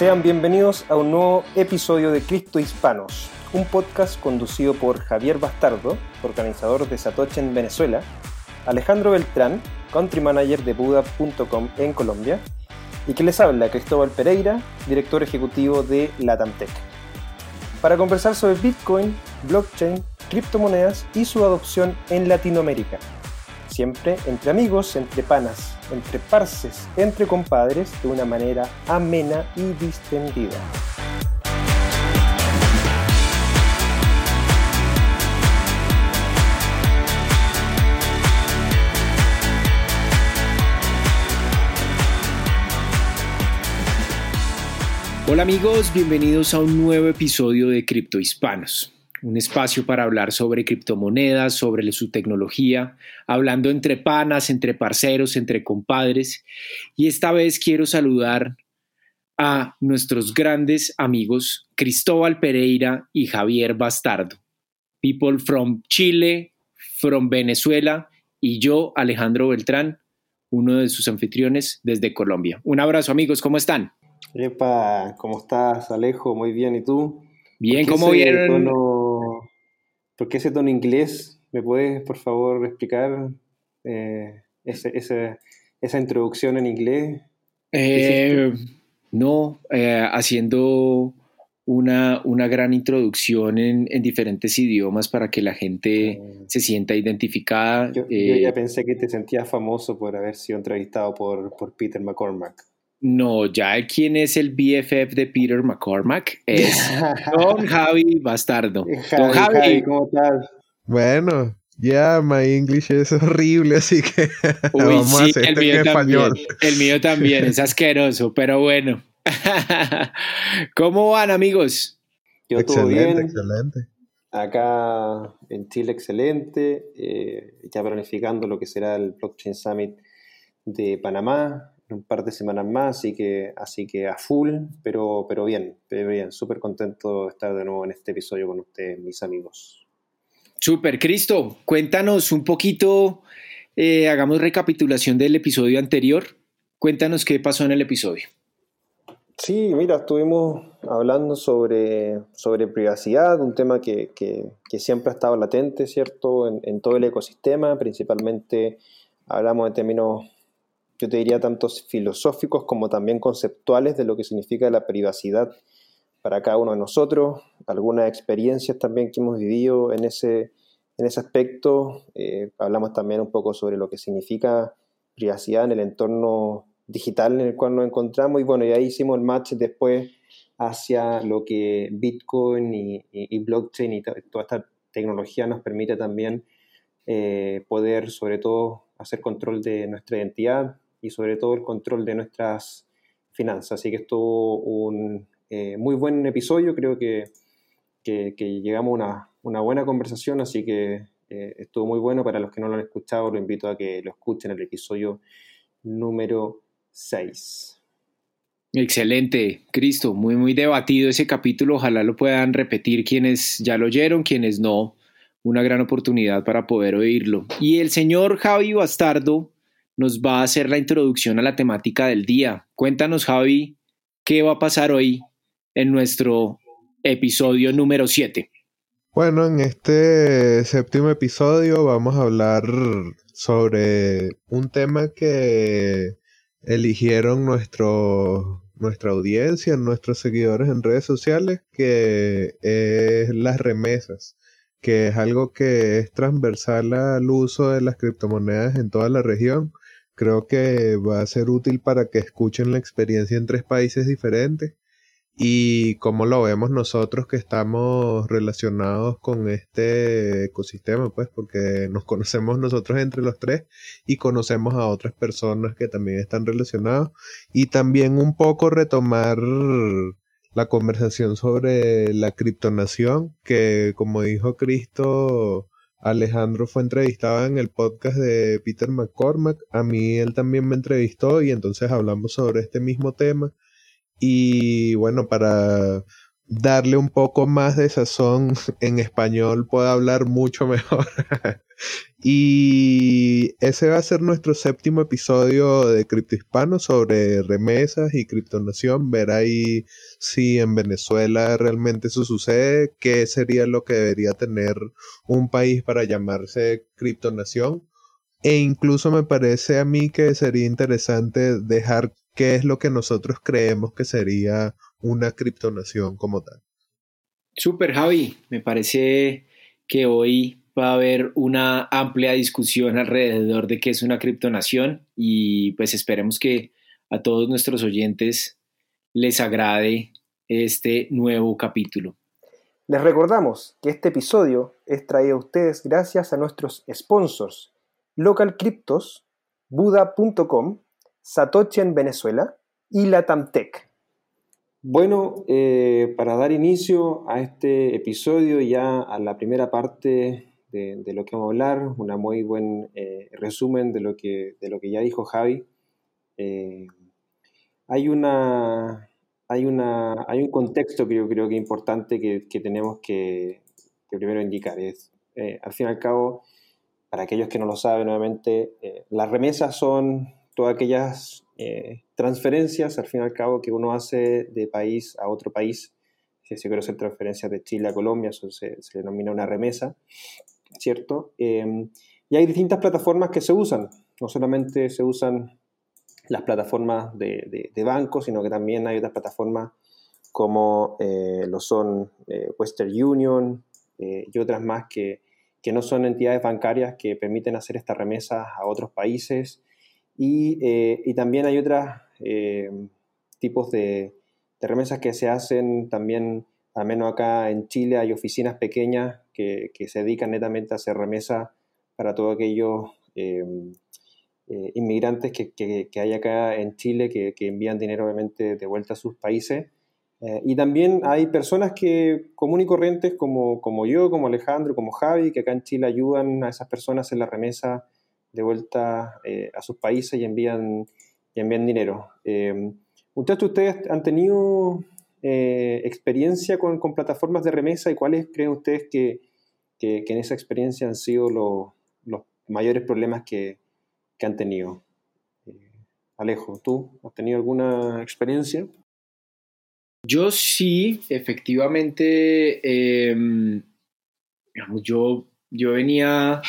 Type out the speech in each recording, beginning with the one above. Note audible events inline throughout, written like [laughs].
Sean bienvenidos a un nuevo episodio de Cristo Hispanos, un podcast conducido por Javier Bastardo, organizador de Satoche en Venezuela, Alejandro Beltrán, country manager de Buda.com en Colombia, y que les habla Cristóbal Pereira, director ejecutivo de Latamtech, para conversar sobre Bitcoin, blockchain, criptomonedas y su adopción en Latinoamérica. Siempre entre amigos, entre panas, entre parces, entre compadres, de una manera amena y distendida. Hola amigos, bienvenidos a un nuevo episodio de Cripto Hispanos, un espacio para hablar sobre criptomonedas, sobre su tecnología, hablando entre panas, entre parceros, entre compadres. Y esta vez quiero saludar a nuestros grandes amigos Cristóbal Pereira y Javier Bastardo, people from Chile, from Venezuela y yo, Alejandro Beltrán, uno de sus anfitriones desde Colombia. Un abrazo amigos, ¿cómo están? Epa, ¿cómo estás, Alejo? Muy bien, ¿y tú? Bien, ¿cómo vieron? ¿Por qué ese tono inglés? ¿Me puedes, por favor, explicar eh, esa introducción en inglés? Eh, no, eh, haciendo una, una, gran introducción en, diferentes idiomas para que la gente ah. se sienta identificada. Yo, ya pensé que te sentías famoso por haber sido entrevistado por, por Peter McCormack. No, ya quién es el BFF de Peter McCormack es [laughs] Don Javi Bastardo. Don Javi, ¿cómo estás? Bueno, ya, my English es horrible, [laughs] así que vamos a hacer el mío en español. El mío también es asqueroso, pero bueno. [laughs] ¿Cómo van, amigos? Yo excelente, todo bien. Excelente. Acá en Chile, excelente. Eh, ya planificando lo que será el Blockchain Summit de Panamá un par de semanas más, así que, así que a full, pero, pero bien, bien, súper contento de estar de nuevo en este episodio con ustedes, mis amigos. Súper, Cristo, cuéntanos un poquito, eh, hagamos recapitulación del episodio anterior, cuéntanos qué pasó en el episodio. Sí, mira, estuvimos hablando sobre, sobre privacidad, un tema que, siempre ha estado latente, ¿cierto?, en, en todo el ecosistema, principalmente hablamos de términos yo te diría tantos filosóficos como también conceptuales de lo que significa la privacidad para cada uno de nosotros, algunas experiencias también que hemos vivido en ese, en ese aspecto. Eh, hablamos también un poco sobre lo que significa privacidad en el entorno digital en el cual nos encontramos y bueno, y ahí hicimos el match después hacia lo que Bitcoin y, blockchain y toda esta tecnología nos permite también eh, poder sobre todo hacer control de nuestra identidad, y sobre todo el control de nuestras finanzas. Así que estuvo un eh, muy buen episodio, creo que, que, llegamos a una, buena conversación, así que eh, estuvo muy bueno. Para los que no lo han escuchado, lo invito a que lo escuchen el episodio número 6. Excelente, Cristo, muy muy debatido ese capítulo, ojalá lo puedan repetir quienes ya lo oyeron, quienes no, una gran oportunidad para poder oírlo. Y el señor Javi Bastardo nos va a hacer la introducción a la temática del día. Cuéntanos, Javi, qué va a pasar hoy en nuestro episodio número 7. Bueno, en este séptimo episodio vamos a hablar sobre un tema que eligieron nuestro, nuestra audiencia, nuestros seguidores en redes sociales, que es las remesas, que es algo que es transversal al uso de las criptomonedas en toda la región Creo que va a ser útil para que escuchen la experiencia en tres países diferentes y cómo lo vemos nosotros que estamos relacionados con este ecosistema, pues porque nos [laughs] conocemos nosotros entre los tres y conocemos a otras personas que también están relacionados. Y también un poco retomar la conversación sobre la criptonación que como dijo Cristo Alejandro fue entrevistado en el podcast de Peter McCormack. A mí él también me entrevistó y entonces hablamos sobre este mismo tema. Y bueno, para darle un poco más de sazón [laughs] en español puedo hablar mucho mejor. [laughs] Y ese va a ser nuestro séptimo episodio de Cripto Hispano sobre remesas y criptonación. Ver ahí si en Venezuela realmente eso sucede, qué sería lo que debería tener un país para llamarse criptonación. E incluso me parece a mí que sería interesante dejar qué es lo que nosotros creemos que sería una criptonación como tal. Super Javi, me parece que hoy va a haber una amplia discusión alrededor de qué es una criptonación y pues esperemos que a todos nuestros oyentes les agrade este nuevo capítulo. Les recordamos que este episodio es traído a ustedes gracias a nuestros sponsors Local Cryptos, Buda.com, Satoshi en Venezuela y Latamtech. Bueno, eh, para dar inicio a este episodio, ya a la primera parte de, lo que vamos a hablar, un muy buen eh, resumen de lo, que, de lo que ya dijo Javi. Eh, hay, una, hay, una, hay un contexto que yo creo que es importante que, tenemos que, primero indicar. Es, al fin y al cabo, para aquellos que no lo saben, nuevamente, las remesas son todas aquellas eh, transferencias, al fin y al cabo, que uno hace de país a otro país. Si se quiere hacer transferencias de Chile a Colombia, eso se, denomina una remesa, ¿cierto? Em, y hay distintas plataformas que se usan. No solamente se usan las plataformas de, de, bancos, sino que también hay otras plataformas como eh, lo son eh, Western Union y otras más que, que no son entidades bancarias que permiten hacer estas remesas a otros países eh, y, también hay otros eh, tipos de, remesas que se hacen también, al menos acá en Chile, hay oficinas pequeñas que, se dedican netamente a hacer remesas para todos aquellos eh, inmigrantes que, hay acá en Chile que, envían dinero obviamente de vuelta a sus países. y también hay personas que común y corrientes como, como yo, como Alejandro, como Javi, que acá en Chile ayudan a esas personas en la remesa de vuelta eh, a sus países y envían, y envían dinero. Eh, muchachos, ¿ustedes han tenido eh, experiencia con, plataformas de remesa y cuáles creen ustedes que, en esa experiencia han sido los mayores problemas que, han tenido? Alejo, ¿tú has tenido alguna experiencia? Yo sí, efectivamente, em, yo, yo venía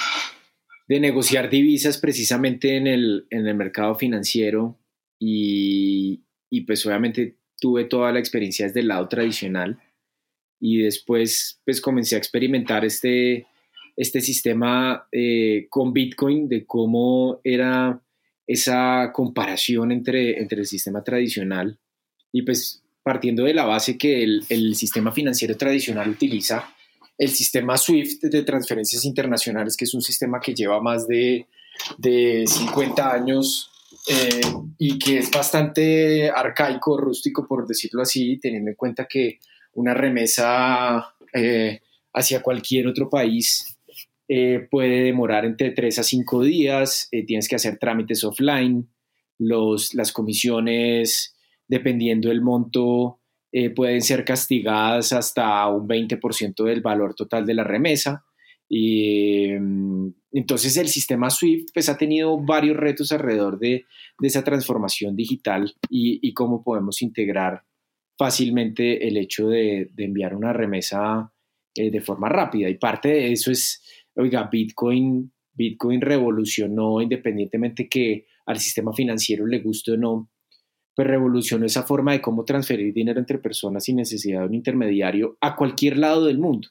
de negociar divisas precisamente en el, en el mercado financiero y, y, pues obviamente tuve toda la experiencia desde el lado tradicional y después pues comencé a experimentar este, este sistema eh, con Bitcoin de cómo era esa comparación entre, entre el sistema tradicional y pues partiendo de la base que el, el sistema financiero tradicional utiliza el sistema SWIFT de transferencias internacionales, que es un sistema que lleva más de, de 50 años eh, y que es bastante arcaico, rústico, por decirlo así, teniendo en cuenta que una remesa eh, hacia cualquier otro país eh, puede demorar entre 3 a 5 días, tienes que hacer trámites offline, los, las comisiones, dependiendo del monto, pueden ser castigadas hasta un 20% del valor total de la remesa. Y mm, entonces el sistema SWIFT pues, ha tenido varios retos alrededor de, esa transformación digital y, cómo podemos integrar fácilmente el hecho de, enviar una remesa eh, de forma rápida. Y parte de eso es, oiga, Bitcoin, Bitcoin revolucionó independientemente que al sistema financiero le guste o no, pues revolucionó esa forma de cómo transferir dinero entre personas sin necesidad de un intermediario a cualquier lado del mundo.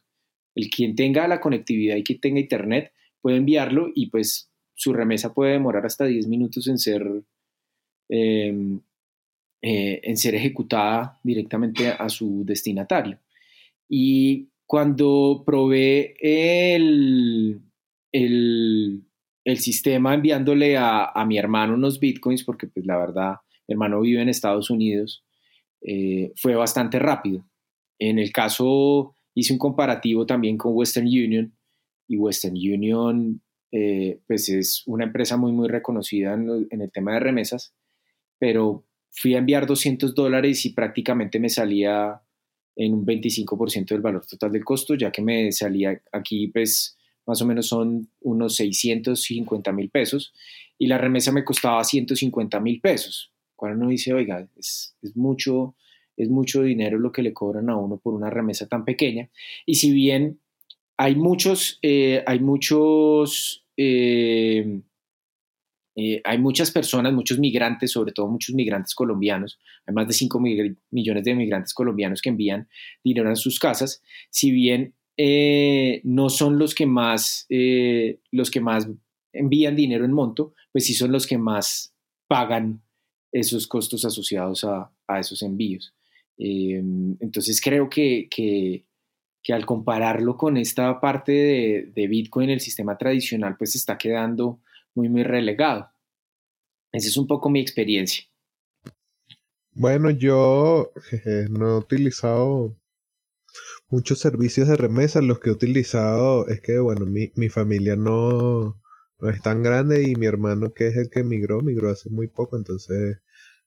El quien tenga la conectividad y quien tenga internet puede enviarlo y pues su remesa puede demorar hasta 10 minutos en ser, em, eh, en ser ejecutada directamente a su destinatario. Y cuando probé el, el, sistema enviándole a, a mi hermano unos bitcoins, porque pues la verdad hermano vive en Estados Unidos, eh, fue bastante rápido. En el caso, hice un comparativo también con Western Union y Western Union eh, pues es una empresa muy muy reconocida en, el tema de remesas, pero fui a enviar 200 dólares y prácticamente me salía en un 25% del valor total del costo, ya que me salía aquí pues más o menos son unos 650 mil pesos, y la remesa me costaba 150 mil pesos. Cuando uno dice, oiga, es, mucho, es mucho dinero lo que le cobran a uno por una remesa tan pequeña, y si bien hay muchos, eh, hay muchos, eh, eh, hay muchas personas, muchos migrantes, sobre todo muchos migrantes colombianos, hay más de 5 millones de migrantes colombianos que envían dinero a sus casas, si bien no son los que más, los que más envían dinero en monto, pues sí son los que más pagan esos costos asociados a, esos envíos. Em, entonces creo que, que, al compararlo con esta parte de, de, Bitcoin, el sistema tradicional pues está quedando muy, muy relegado. Esa es un poco mi experiencia. Bueno, yo no he utilizado muchos servicios de remesa. Los que he utilizado es que, bueno, mi, mi familia no, no es tan grande y mi hermano, que es el que migró, migró hace muy poco, entonces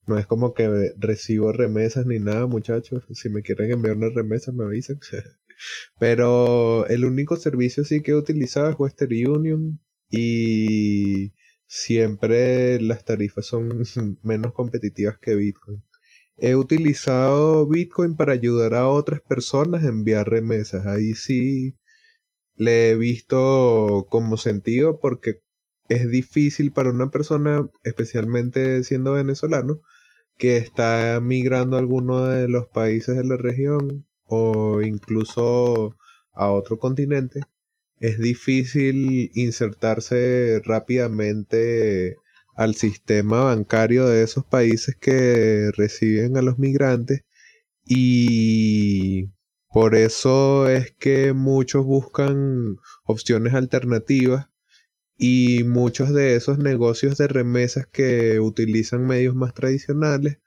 no es como que recibo remesas ni nada, muchachos. Si me quieren enviar una remesa, me avisan. [laughs] Pero el único servicio sí que he utilizado es Western Union y siempre las tarifas son [laughs] menos competitivas que Bitcoin. He utilizado Bitcoin para ayudar a otras personas a enviar remesas. Ahí sí le he visto como sentido porque es difícil para una persona, especialmente siendo venezolano, que está migrando a alguno de los países de la región o incluso a otro continente, es difícil insertarse rápidamente al sistema bancario de esos países que reciben a los migrantes y por eso es que muchos buscan opciones alternativas y muchos de esos negocios de remesas que utilizan medios más tradicionales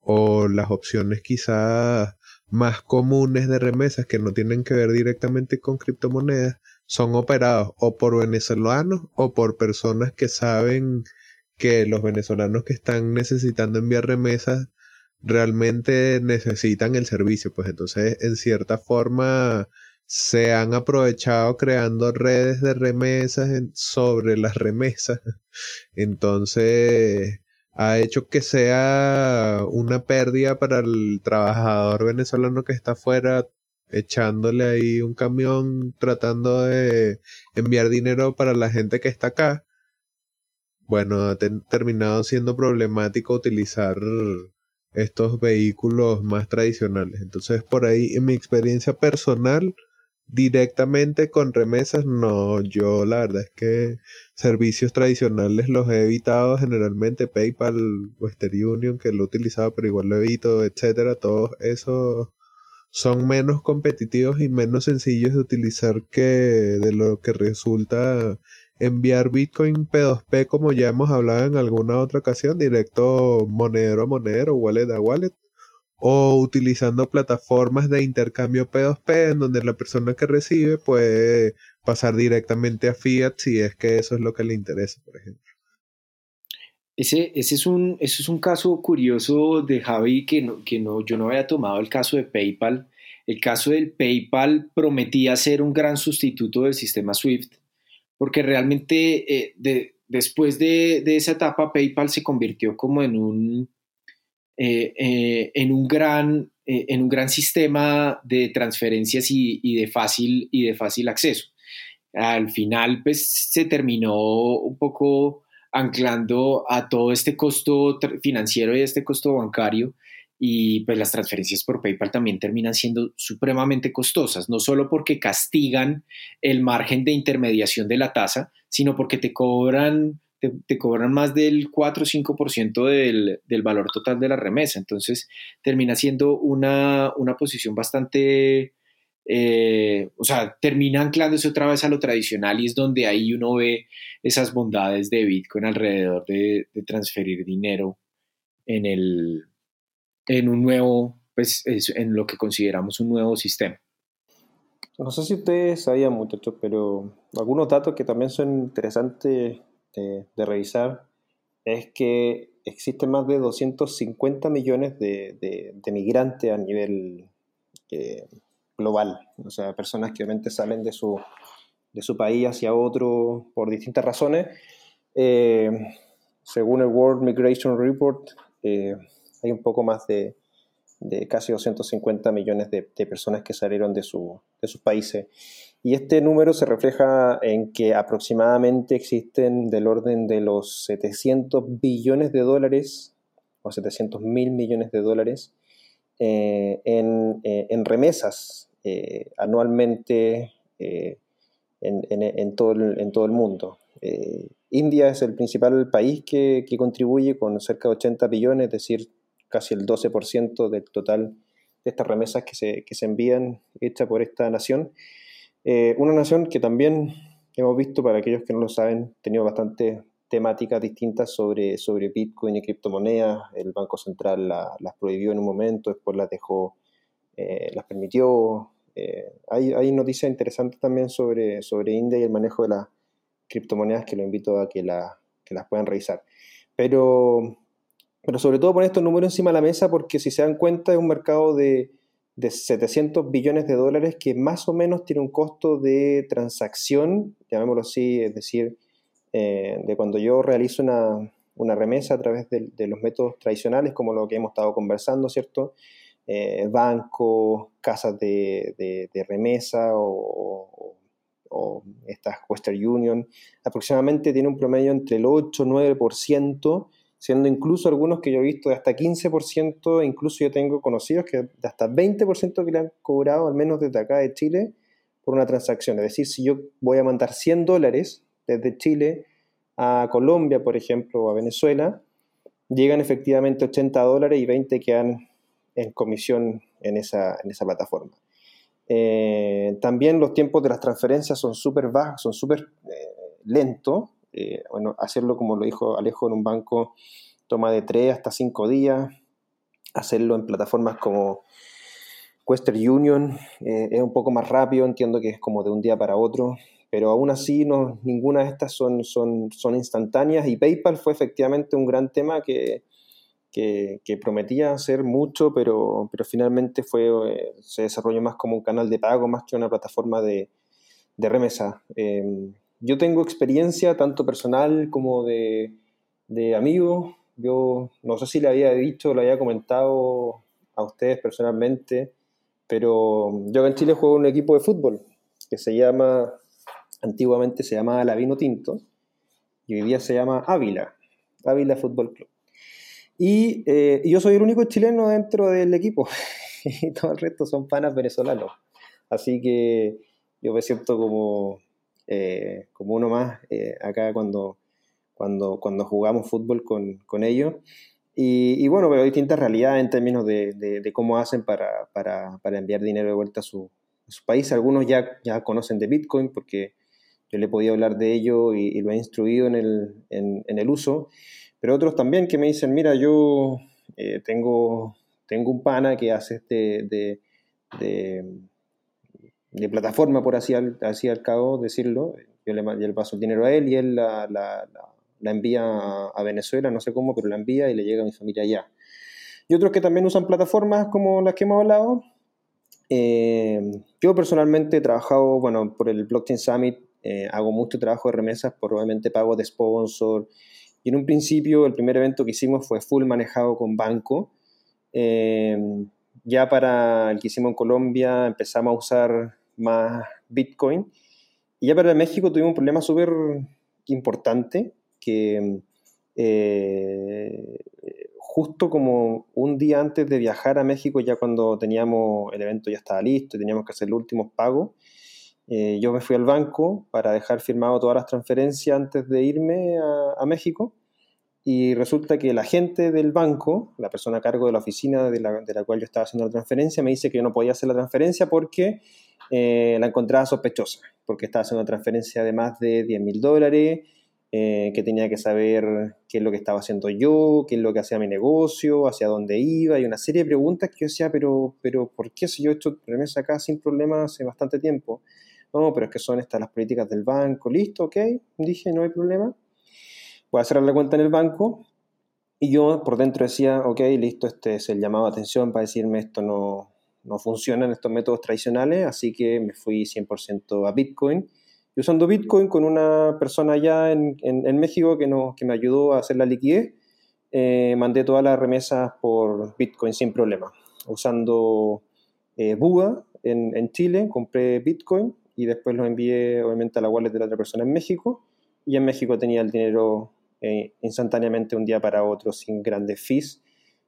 o las opciones quizás más comunes de remesas que no tienen que ver directamente con criptomonedas son operados o por venezolanos o por personas que saben que los venezolanos que están necesitando enviar remesas realmente necesitan el servicio, pues entonces en cierta forma se han aprovechado creando redes de remesas sobre las remesas. [laughs] Entonces ha hecho que sea una pérdida para el trabajador venezolano que está afuera echándole ahí un camión tratando de enviar dinero para la gente que está acá bueno, ha terminado siendo problemático utilizar estos vehículos más tradicionales. Entonces, por ahí, en mi experiencia personal, directamente con remesas, no, yo la verdad es que servicios tradicionales los he evitado generalmente, PayPal, Western Union, que lo he utilizado, pero igual lo evito, etcétera, todos esos son menos competitivos y menos sencillos de utilizar que de lo que resulta enviar Bitcoin P2P como ya hemos hablado en alguna otra ocasión, directo monedero a monedero, wallet a wallet, o utilizando plataformas de intercambio P2P en donde la persona que recibe puede pasar directamente a fiat si es que eso es lo que le interesa, por ejemplo. Ese, ese, es, un, ese es un caso curioso de Javi que, no, que no, yo no había tomado el caso de PayPal. El caso del PayPal prometía ser un gran sustituto del sistema SWIFT porque realmente eh, después de, esa etapa PayPal se convirtió como en un, eh, eh, en un, gran, en un gran sistema de transferencias y, de fácil, y de fácil acceso. Al final, pues se terminó un poco anclando a todo este costo financiero y este costo bancario y pues las transferencias por PayPal también terminan siendo supremamente costosas, no solo porque castigan el margen de intermediación de la tasa, sino porque te cobran, te, cobran más del 4 o 5% del, del valor total de la remesa. Entonces termina siendo una, una posición bastante, eh, o sea, termina anclándose otra vez a lo tradicional y es donde ahí uno ve esas bondades de Bitcoin alrededor de, transferir dinero en el en un nuevo, pues en lo que consideramos un nuevo sistema. No sé si ustedes sabían, muchachos, pero algunos datos que también son interesantes de, revisar es que existen más de 250 millones de, migrantes a nivel eh, global, o sea, personas que obviamente salen de su, de su país hacia otro por distintas razones. Eh, según el World Migration Report, eh, hay un poco más de, casi 250 millones de, personas que salieron de, su, de, sus países. Y este número se refleja en que aproximadamente existen del orden de los 700 billones de dólares o 700 mil millones de dólares eh, en, en, remesas anualmente en, todo el, en todo el mundo. Eh, India es el principal país que, contribuye con cerca de 80 billones, es decir, casi el 12% del total de estas remesas que se, que se envían hechas por esta nación. Eh, una nación que también hemos visto, para aquellos que no lo saben, tenido bastantes temáticas distintas sobre, sobre Bitcoin y criptomonedas. El Banco Central las prohibió en un momento, después las dejó, eh, las permitió, eh, hay, hay, noticias interesantes también sobre, sobre India y el manejo de las criptomonedas que lo invito a que, la, que las puedan revisar. Pero, pero sobre todo poner estos números encima de la mesa porque si se dan cuenta es un mercado de, de 700 billones de dólares que más o menos tiene un costo de transacción, llamémoslo así, es decir, eh, de cuando yo realizo una, una remesa a través de, de, los métodos tradicionales, como lo que hemos estado conversando, ¿cierto? eh, bancos, casas de, remesa o, estas Western Union, aproximadamente tiene un promedio entre el 8 y 9%, siendo incluso algunos que yo he visto de hasta 15%, incluso yo tengo conocidos que de hasta 20% que le han cobrado, al menos desde acá de Chile, por una transacción. Es decir, si yo voy a mandar 100 dólares desde Chile a Colombia, por ejemplo, o a Venezuela, llegan efectivamente 80 dólares y 20 quedan en comisión en esa, en esa plataforma. Eh, también los tiempos de las transferencias son súper bajos, son súper eh, lentos. Eh, bueno, hacerlo como lo dijo Alejo en un banco toma de 3 hasta 5 días. Hacerlo en plataformas como Western Union es un poco más rápido, entiendo que es como de un día para otro, pero aún así no, ninguna de estas son, son, son instantáneas y PayPal fue efectivamente un gran tema que, que, prometía hacer mucho, pero, pero finalmente fue, eh, se desarrolló más como un canal de pago, más que una plataforma de, de remesa. Em, yo tengo experiencia tanto personal como de, de amigo. Yo no sé si le había dicho, le había comentado a ustedes personalmente, pero yo en Chile juego un equipo de fútbol que se llama, antiguamente se llamaba Lavino Tinto y hoy día se llama Ávila, Ávila Fútbol Club. Eh, y, yo soy el único chileno dentro del equipo. [laughs] y todo el resto son panas venezolanos. Así que yo me siento como, eh, como uno más eh, acá cuando, cuando, cuando jugamos fútbol con, con ellos. Y, bueno, veo distintas realidades en términos de, de, cómo hacen para, para, para, enviar dinero de vuelta a su, su, país. Algunos ya, ya conocen de Bitcoin porque yo le he podido hablar de ello y, lo he instruido en el, en, en el uso pero otros también que me dicen, mira, yo eh, tengo, tengo un pana que hace este de, de, plataforma, por así al, cabo decirlo, yo le, paso el dinero a él y él la, envía a Venezuela, no sé cómo, pero la envía y le llega a mi familia allá. Y otros que también usan plataformas como las que hemos hablado. Eh, yo personalmente he trabajado, bueno, por el Blockchain Summit, eh, hago mucho trabajo de remesas, probablemente pago de sponsor, y en un principio, el primer evento que hicimos fue full manejado con banco. Eh, ya para el que hicimos en Colombia empezamos a usar más Bitcoin. Y ya para México tuvimos un problema súper importante que eh, justo como un día antes de viajar a México, ya cuando teníamos el evento ya estaba listo y teníamos que hacer los últimos pagos, eh, yo me fui al banco para dejar firmado todas las transferencias antes de irme a, México y resulta que la gente del banco, la persona a cargo de la oficina de la, de la, cual yo estaba haciendo la transferencia, me dice que yo no podía hacer la transferencia porque eh, la encontraba sospechosa, porque estaba haciendo una transferencia de más de 10 mil dólares, eh, que tenía que saber qué es lo que estaba haciendo yo, qué es lo que hacía mi negocio, hacia dónde iba, y una serie de preguntas que yo decía, pero, pero ¿por qué si yo he hecho remesa acá sin problemas hace bastante tiempo? No, pero es que son estas las políticas del banco, listo, ok, dije, no hay problema. Voy a cerrar la cuenta en el banco y yo por dentro decía, ok, listo, este es el llamado a atención para decirme esto no, no funciona en estos métodos tradicionales, así que me fui 100% a Bitcoin y usando Bitcoin con una persona allá en, en, México que, no, que me ayudó a hacer la liquidez, eh, mandé todas las remesas por Bitcoin sin problema. Usando eh, Buda en, en, Chile, compré Bitcoin y después lo envié obviamente a la wallet de la otra persona en México y en México tenía el dinero eh, instantáneamente un día para otro sin grandes fees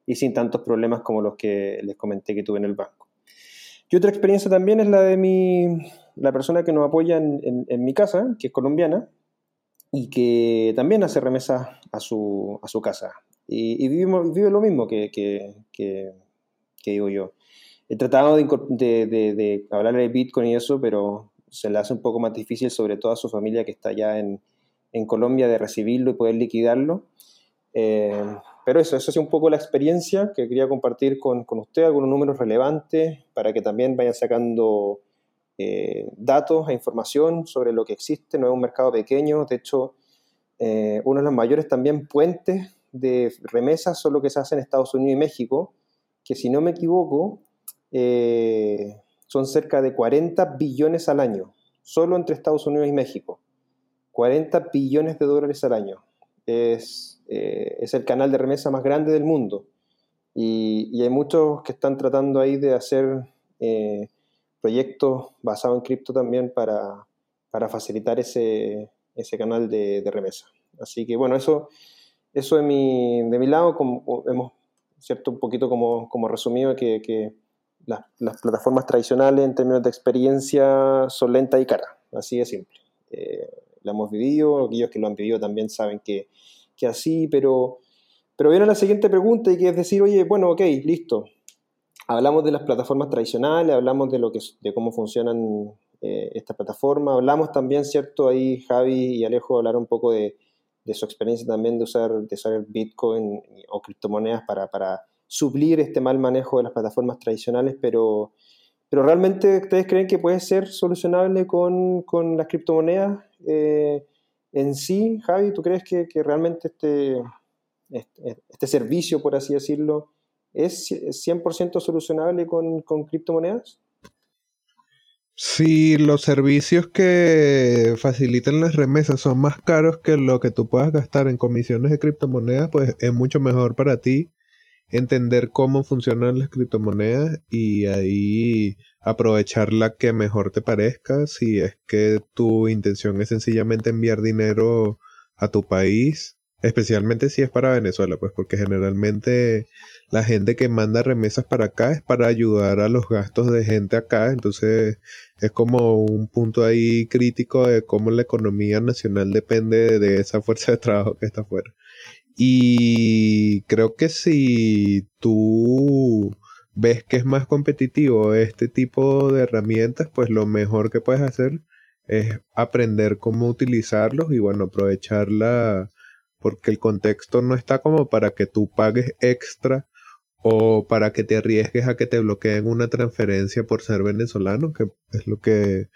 y sin tantos problemas como los que les comenté que tuve en el banco. Y otra experiencia también es la de mi, la persona que nos apoya en, en mi casa, que es colombiana, y que también hace remesas a su, a su casa. Y, vivimos, vive lo mismo que, que, que, digo yo. He tratado de, de, de, hablarle de Bitcoin y eso, pero se le hace un poco más difícil, sobre todo a su familia que está allá en, en Colombia, de recibirlo y poder liquidarlo. Eh, pero eso, eso es un poco la experiencia que quería compartir con, con usted, algunos números relevantes para que también vayan sacando eh, datos e información sobre lo que existe. No es un mercado pequeño, de hecho, eh, uno de los mayores también puentes de remesas son lo que se hace en Estados Unidos y México, que si no me equivoco, eh, son cerca de 40 billones al año, solo entre Estados Unidos y México. 40 billones de dólares al año. Es, eh, es el canal de remesa más grande del mundo. Y, hay muchos que están tratando ahí de hacer eh, proyectos basados en cripto también para, facilitar ese, canal de, remesa. Así que bueno, eso eso de mi, de mi lado, hemos, ¿cierto? Un poquito como, resumido que, las, plataformas tradicionales en términos de experiencia son lentas y caras, así de simple. Eh, la hemos vivido, aquellos que lo han vivido también saben que, que así, pero, pero viene la siguiente pregunta y que es decir, oye, bueno, ok, listo. Hablamos de las plataformas tradicionales, hablamos de, lo que, de cómo funcionan eh, estas plataformas, hablamos también, ¿cierto? Ahí Javi y Alejo hablaron un poco de, de su experiencia también de usar, de usar Bitcoin o criptomonedas para, para suplir este mal manejo de las plataformas tradicionales, pero, pero realmente ustedes creen que puede ser solucionable con, con las criptomonedas eh, en sí, Javi, ¿tú crees que, realmente este, este, este, servicio, por así decirlo, es 100% solucionable con, con criptomonedas? Si los servicios que facilitan las remesas son más caros que lo que tú puedas gastar en comisiones de criptomonedas, pues es mucho mejor para ti entender cómo funcionan las criptomonedas y ahí aprovechar la que mejor te parezca. Si es que tu intención es sencillamente enviar dinero a tu país, especialmente si es para Venezuela, pues porque generalmente la gente que manda remesas para acá es para ayudar a los gastos de gente acá, entonces es como un punto ahí crítico de cómo la economía nacional depende de esa fuerza de trabajo que está afuera. Y creo que si tú ves que es más competitivo este tipo de herramientas, pues lo mejor que puedes hacer es aprender cómo utilizarlos y bueno, aprovecharla porque el contexto no está como para que tú pagues extra o para que te arriesgues a que te bloqueen una transferencia por ser venezolano, que es lo que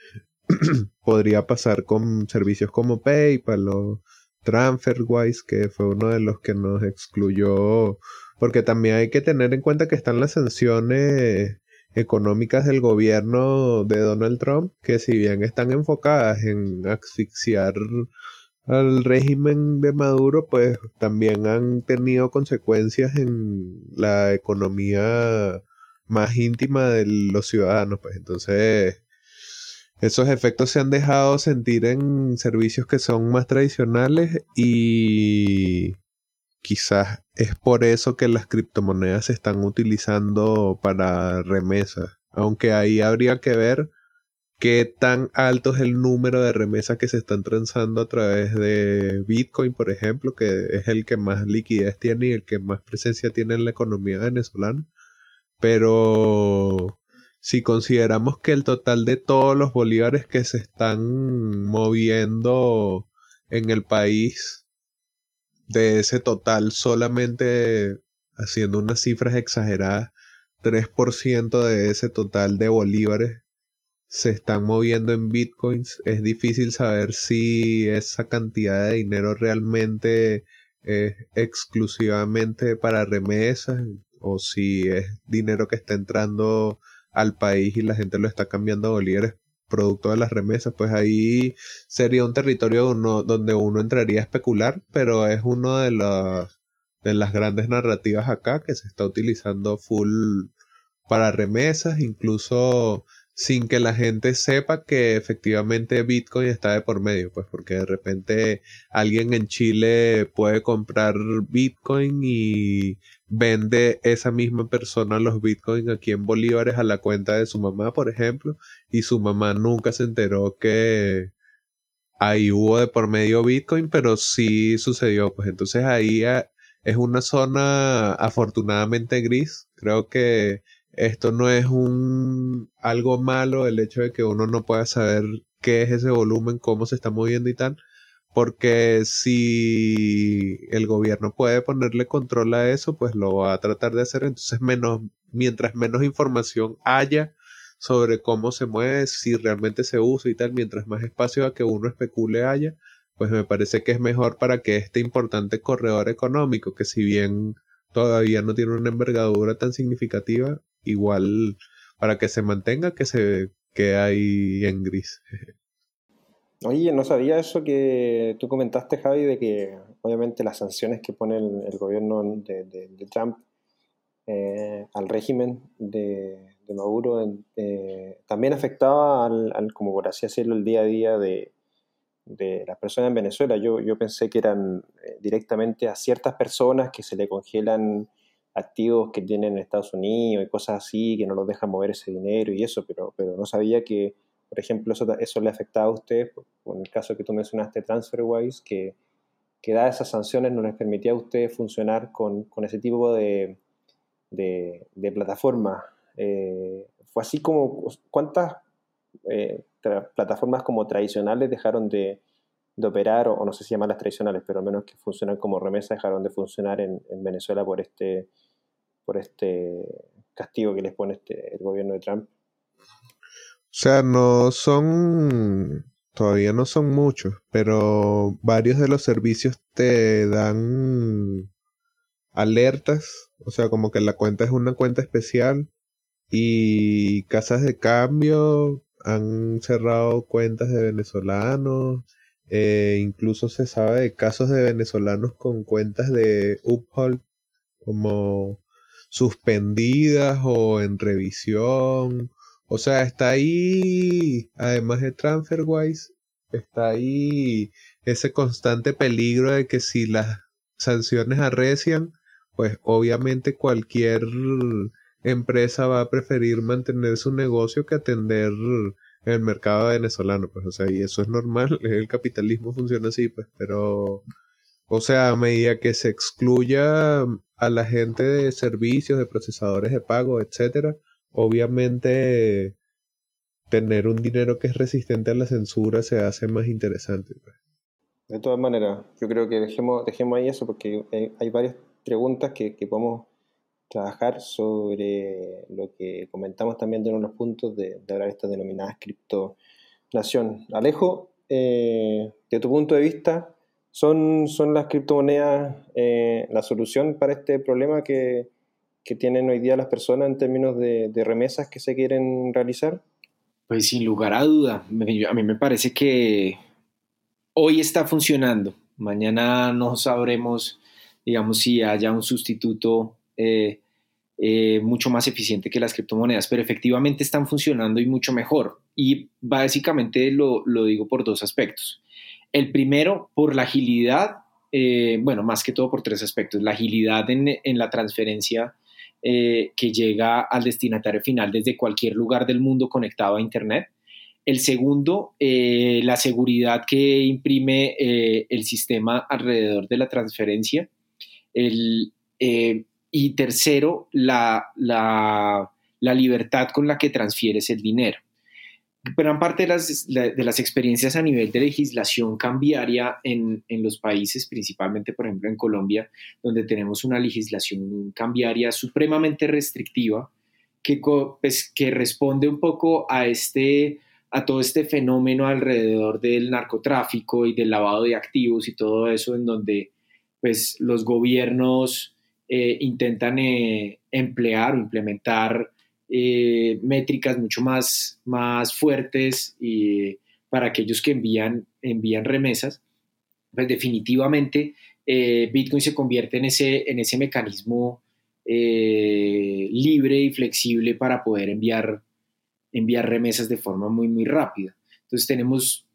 [clears throat] podría pasar con servicios como PayPal o TransferWise, que fue uno de los que nos excluyó, porque también hay que tener en cuenta que están las sanciones económicas del gobierno de Donald Trump, que si bien están enfocadas en asfixiar al régimen de Maduro, pues también han tenido consecuencias en la economía más íntima de los ciudadanos, pues. Entonces esos efectos se han dejado sentir en servicios que son más tradicionales y quizás es por eso que las criptomonedas se están utilizando para remesas, aunque ahí habría que ver qué tan alto es el número de remesas que se están transando a través de Bitcoin, por ejemplo, que es el que más liquidez tiene y el que más presencia tiene en la economía venezolana. Pero si consideramos que el total de todos los bolívares que se están moviendo en el país, de ese total solamente haciendo unas cifras exageradas, 3% de ese total de bolívares se están moviendo en bitcoins, es difícil saber si esa cantidad de dinero realmente es exclusivamente para remesas o si es dinero que está entrando al país y la gente lo está cambiando a bolívares producto de las remesas, pues ahí sería un territorio donde uno entraría a especular, pero es uno de las, de las grandes narrativas acá que se está utilizando full para remesas, incluso sin que la gente sepa que efectivamente Bitcoin está de por medio, pues porque de repente alguien en Chile puede comprar Bitcoin y vende esa misma persona los Bitcoin aquí en bolívares a la cuenta de su mamá, por ejemplo, y su mamá nunca se enteró que ahí hubo de por medio Bitcoin, pero sí sucedió, pues. Entonces ahí eh, es una zona afortunadamente gris, creo que esto no es un algo malo el hecho de que uno no pueda saber qué es ese volumen, cómo se está moviendo y tal, porque si el gobierno puede ponerle control a eso, pues lo va a tratar de hacer, entonces menos mientras menos información haya sobre cómo se mueve, si realmente se usa y tal, mientras más espacio a que uno especule haya, pues me parece que es mejor para que este importante corredor económico, que si bien todavía no tiene una envergadura tan significativa, igual para que se mantenga que se quede ahí en gris. [laughs] Oye, no sabía eso que tú comentaste, Javi, de que obviamente las sanciones que pone el, gobierno de, Trump eh, al régimen de, Maduro eh, también afectaba al, como por así decirlo, el día a día de, las personas en Venezuela. Yo, yo pensé que eran eh, directamente a ciertas personas que se le congelan activos que tienen en Estados Unidos y cosas así, que no los dejan mover ese dinero y eso, pero, pero no sabía que, por ejemplo, eso, le afectaba a ustedes, en el caso que tú mencionaste, TransferWise, que, que dadas esas sanciones no les permitía a ustedes funcionar con, con ese tipo de, de, plataformas. Eh, fue así como, ¿cuántas eh, plataformas como tradicionales dejaron de, operar, o, no sé si llamarlas tradicionales, pero al menos que funcionan como remesa, dejaron de funcionar en, Venezuela por este, por este castigo que les pone este, el gobierno de Trump? O sea, no son, todavía no son muchos, pero varios de los servicios te dan alertas, o sea, como que la cuenta es una cuenta especial y casas de cambio han cerrado cuentas de venezolanos eh, incluso se sabe de casos de venezolanos con cuentas de Uphold como suspendidas o en revisión. O sea, está ahí, además de TransferWise, está ahí ese constante peligro de que si las sanciones arrecian, pues obviamente cualquier empresa va a preferir mantener su negocio que atender el mercado venezolano, pues, o sea, y eso es normal, [laughs] el capitalismo funciona así, pues, pero, o sea, a medida que se excluya a la gente de servicios, de procesadores de pago, etcétera, obviamente tener un dinero que es resistente a la censura se hace más interesante. Pues. De todas maneras, yo creo que dejemos, dejemos ahí eso porque hay, varias preguntas que, que podemos trabajar sobre lo que comentamos también de unos puntos de, de hablar de estas denominadas criptonación. Alejo, eh, de tu punto de vista, ¿son, son las criptomonedas eh, la solución para este problema que, que, tienen hoy día las personas en términos de, de, remesas que se quieren realizar? Pues sin lugar a duda, a mí me parece que hoy está funcionando. Mañana no sabremos, digamos, si haya un sustituto eh, eh, mucho más eficiente que las criptomonedas, pero efectivamente están funcionando y mucho mejor. Y básicamente lo, digo por dos aspectos. El primero, por la agilidad, eh, bueno, más que todo por tres aspectos. La agilidad en, la transferencia que llega al destinatario final desde cualquier lugar del mundo conectado a Internet. El segundo, la seguridad que imprime el sistema alrededor de la transferencia. El, y tercero, la, libertad con la que transfieres el dinero. Gran parte de las, de las experiencias a nivel de legislación cambiaria en, los países, principalmente por ejemplo en Colombia, donde tenemos una legislación cambiaria supremamente restrictiva, que, pues, que responde un poco a, este, a todo este fenómeno alrededor del narcotráfico y del lavado de activos y todo eso, en donde pues, los gobiernos eh, intentan eh, emplear o implementar eh, métricas mucho más, más fuertes y para aquellos que envían, envían remesas, pues definitivamente eh, Bitcoin se convierte en ese, en ese mecanismo eh, libre y flexible para poder enviar, enviar remesas de forma muy, muy rápida. Entonces tenemos,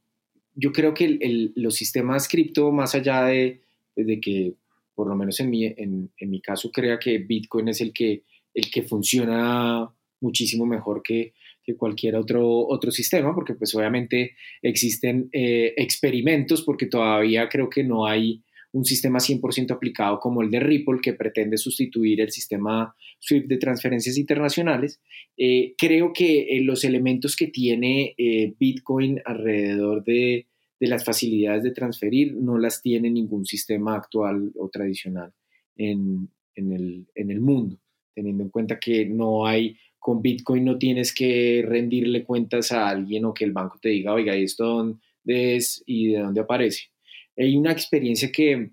yo creo que los sistemas cripto, más allá de, de, que, por lo menos en mi, en, en mi caso, crea que Bitcoin es el que, el que funciona muchísimo mejor que, cualquier otro, otro sistema, porque pues obviamente existen eh, experimentos, porque todavía creo que no hay un sistema 100% aplicado como el de Ripple, que pretende sustituir el sistema SWIFT de transferencias internacionales. Eh, creo que eh, los elementos que tiene Bitcoin alrededor de, de, las facilidades de transferir no las tiene ningún sistema actual o tradicional en, en, el, en el mundo, teniendo en cuenta que no hay con Bitcoin no tienes que rendirle cuentas a alguien o que el banco te diga, oiga, ¿esto dónde es y de dónde aparece? Hay una experiencia que,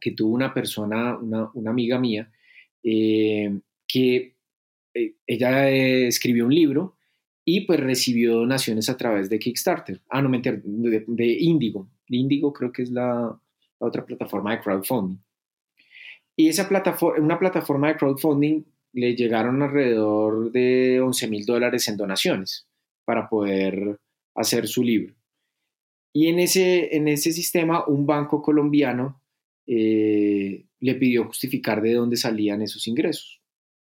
que tuvo una persona, una, una amiga mía, eh, que eh, ella eh, escribió un libro y pues recibió donaciones a través de Kickstarter. Ah, no, me de, de Indigo. Indigo creo que es la, la otra plataforma de crowdfunding. Y esa plataforma, una plataforma de crowdfunding le llegaron alrededor de 11 mil dólares en donaciones para poder hacer su libro. Y en ese, en ese sistema, un banco colombiano eh, le pidió justificar de dónde salían esos ingresos.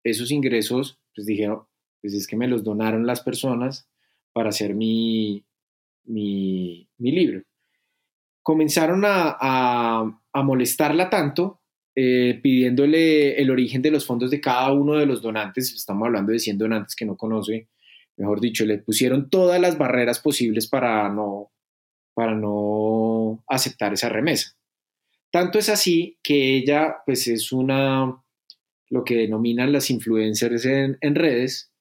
Esos ingresos, pues dijeron, pues es que me los donaron las personas para hacer mi, mi, libro. Comenzaron a, a molestarla tanto eh, pidiéndole el origen de los fondos de cada uno de los donantes, estamos hablando de 100 donantes que no conoce, mejor dicho, le pusieron todas las barreras posibles para no, para no aceptar esa remesa. Tanto es así que ella, pues es una, lo que denominan las influencers en, redes,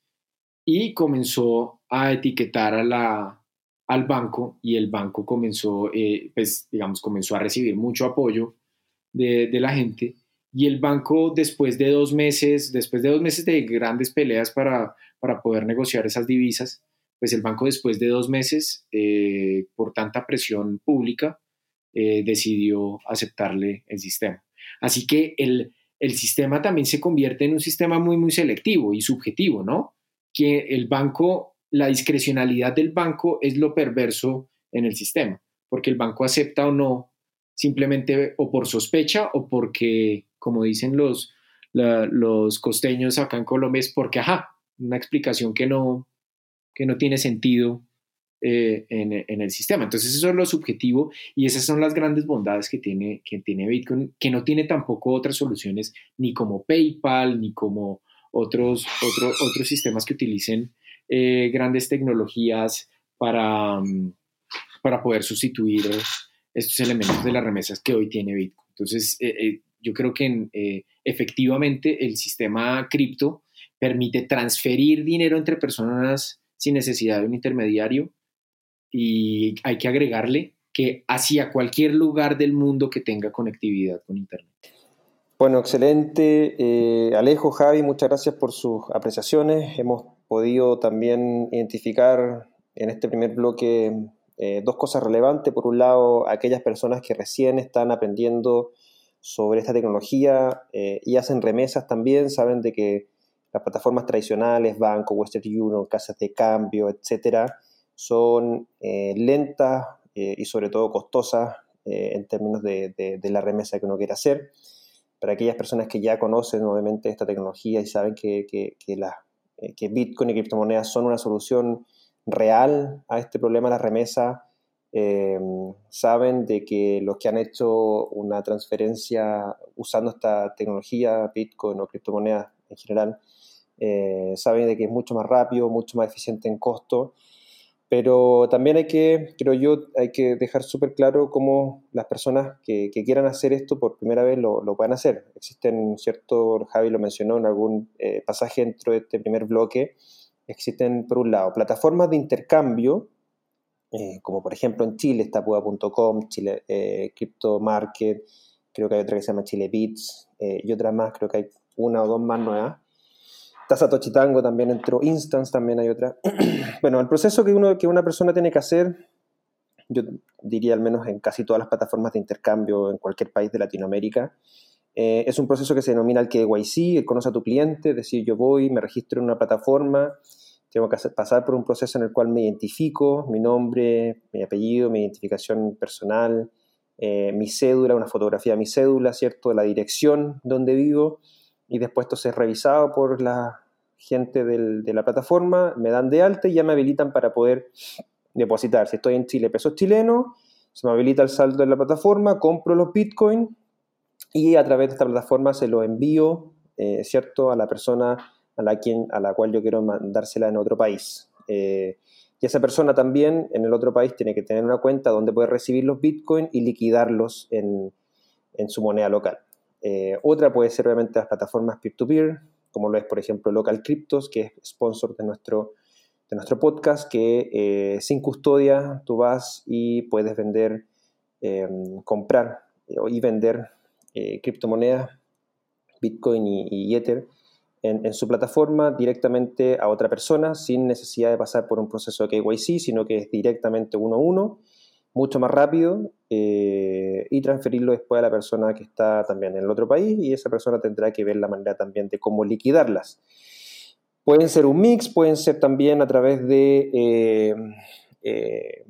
y comenzó a etiquetar a la, al banco y el banco comenzó, eh, pues digamos, comenzó a recibir mucho apoyo de, la gente. Y el banco, después de dos meses, después de dos meses de grandes peleas para, para poder negociar esas divisas, pues el banco después de dos meses, eh, por tanta presión pública, eh, decidió aceptarle el sistema. Así que el, el, sistema también se convierte en un sistema muy, muy selectivo y subjetivo, ¿no? Que el banco, la discrecionalidad del banco es lo perverso en el sistema, porque el banco acepta o no simplemente o por sospecha o porque, como dicen los, los costeños acá en Colombia, es porque, ajá, una explicación que no, que no tiene sentido eh, en, el sistema. Entonces eso es lo subjetivo y esas son las grandes bondades que tiene, que tiene Bitcoin, que no tiene tampoco otras soluciones ni como PayPal, ni como otros, otros sistemas que utilicen eh, grandes tecnologías para, mm, para poder sustituir estos elementos de las remesas que hoy tiene Bitcoin. Entonces, eh, eh, yo creo que eh, efectivamente el sistema cripto permite transferir dinero entre personas sin necesidad de un intermediario y hay que agregarle que hacia cualquier lugar del mundo que tenga conectividad con Internet. Bueno, excelente. Alejo, Javi, muchas gracias por sus apreciaciones. Hemos podido también identificar en este primer bloque eh, dos cosas relevantes. Por un lado, aquellas personas que recién están aprendiendo sobre esta tecnología eh, y hacen remesas también, saben de que las plataformas tradicionales, banco, Western Union, casas de cambio, etcétera, son eh, lentas y sobre todo costosas en términos de, la remesa que uno quiere hacer. Para aquellas personas que ya conocen obviamente esta tecnología y saben que, que, que Bitcoin y criptomonedas son una solución real a este problema de la remesa. Eh, saben de que los que han hecho una transferencia usando esta tecnología, Bitcoin o criptomonedas en general, eh, saben de que es mucho más rápido, mucho más eficiente en costo, pero también hay que, creo yo, hay que dejar súper claro cómo las personas que, quieran hacer esto por primera vez lo, lo puedan hacer. Existen, cierto, Javi lo mencionó en algún eh, pasaje dentro de este primer bloque, existen, por un lado, plataformas de intercambio, eh, como por ejemplo en Chile está Chile eh, Crypto Market, creo que hay otra que se llama Chile Bits, eh, y otras más, creo que hay una o dos más nuevas. Está Satoshi Tango, también entró Instance, también hay otra. [clears throat] bueno, el proceso que, uno, que una persona tiene que hacer, yo diría al menos en casi todas las plataformas de intercambio en cualquier país de Latinoamérica, eh, es un proceso que se denomina el KYC, el conoce a tu cliente, decir, yo voy, me registro en una plataforma, tengo que pasar por un proceso en el cual me identifico, mi nombre, mi apellido, mi identificación personal, eh, mi cédula, una fotografía de mi cédula, ¿cierto? La dirección donde vivo y después esto es revisado por la gente de la plataforma, me dan de alta y ya me habilitan para poder depositar. Si estoy en Chile, pesos chilenos, se me habilita el saldo de la plataforma, compro los bitcoins y a través de esta plataforma se lo envío, eh, ¿cierto?, a la persona a la, quien, a la cual yo quiero mandársela en otro país. Eh, y esa persona también en el otro país tiene que tener una cuenta donde puede recibir los bitcoins y liquidarlos en, su moneda local. Eh, otra puede ser obviamente las plataformas peer-to-peer, como lo es por ejemplo Local Cryptos, que es sponsor de nuestro, de nuestro podcast, que sin custodia tú vas y puedes vender, comprar y vender eh, criptomonedas, Bitcoin y, Ether, en, su plataforma directamente a otra persona sin necesidad de pasar por un proceso de KYC, sino que es directamente uno a uno, mucho más rápido eh, y transferirlo después a la persona que está también en el otro país y esa persona tendrá que ver la manera también de cómo liquidarlas. Pueden ser un mix, pueden ser también a través de, eh,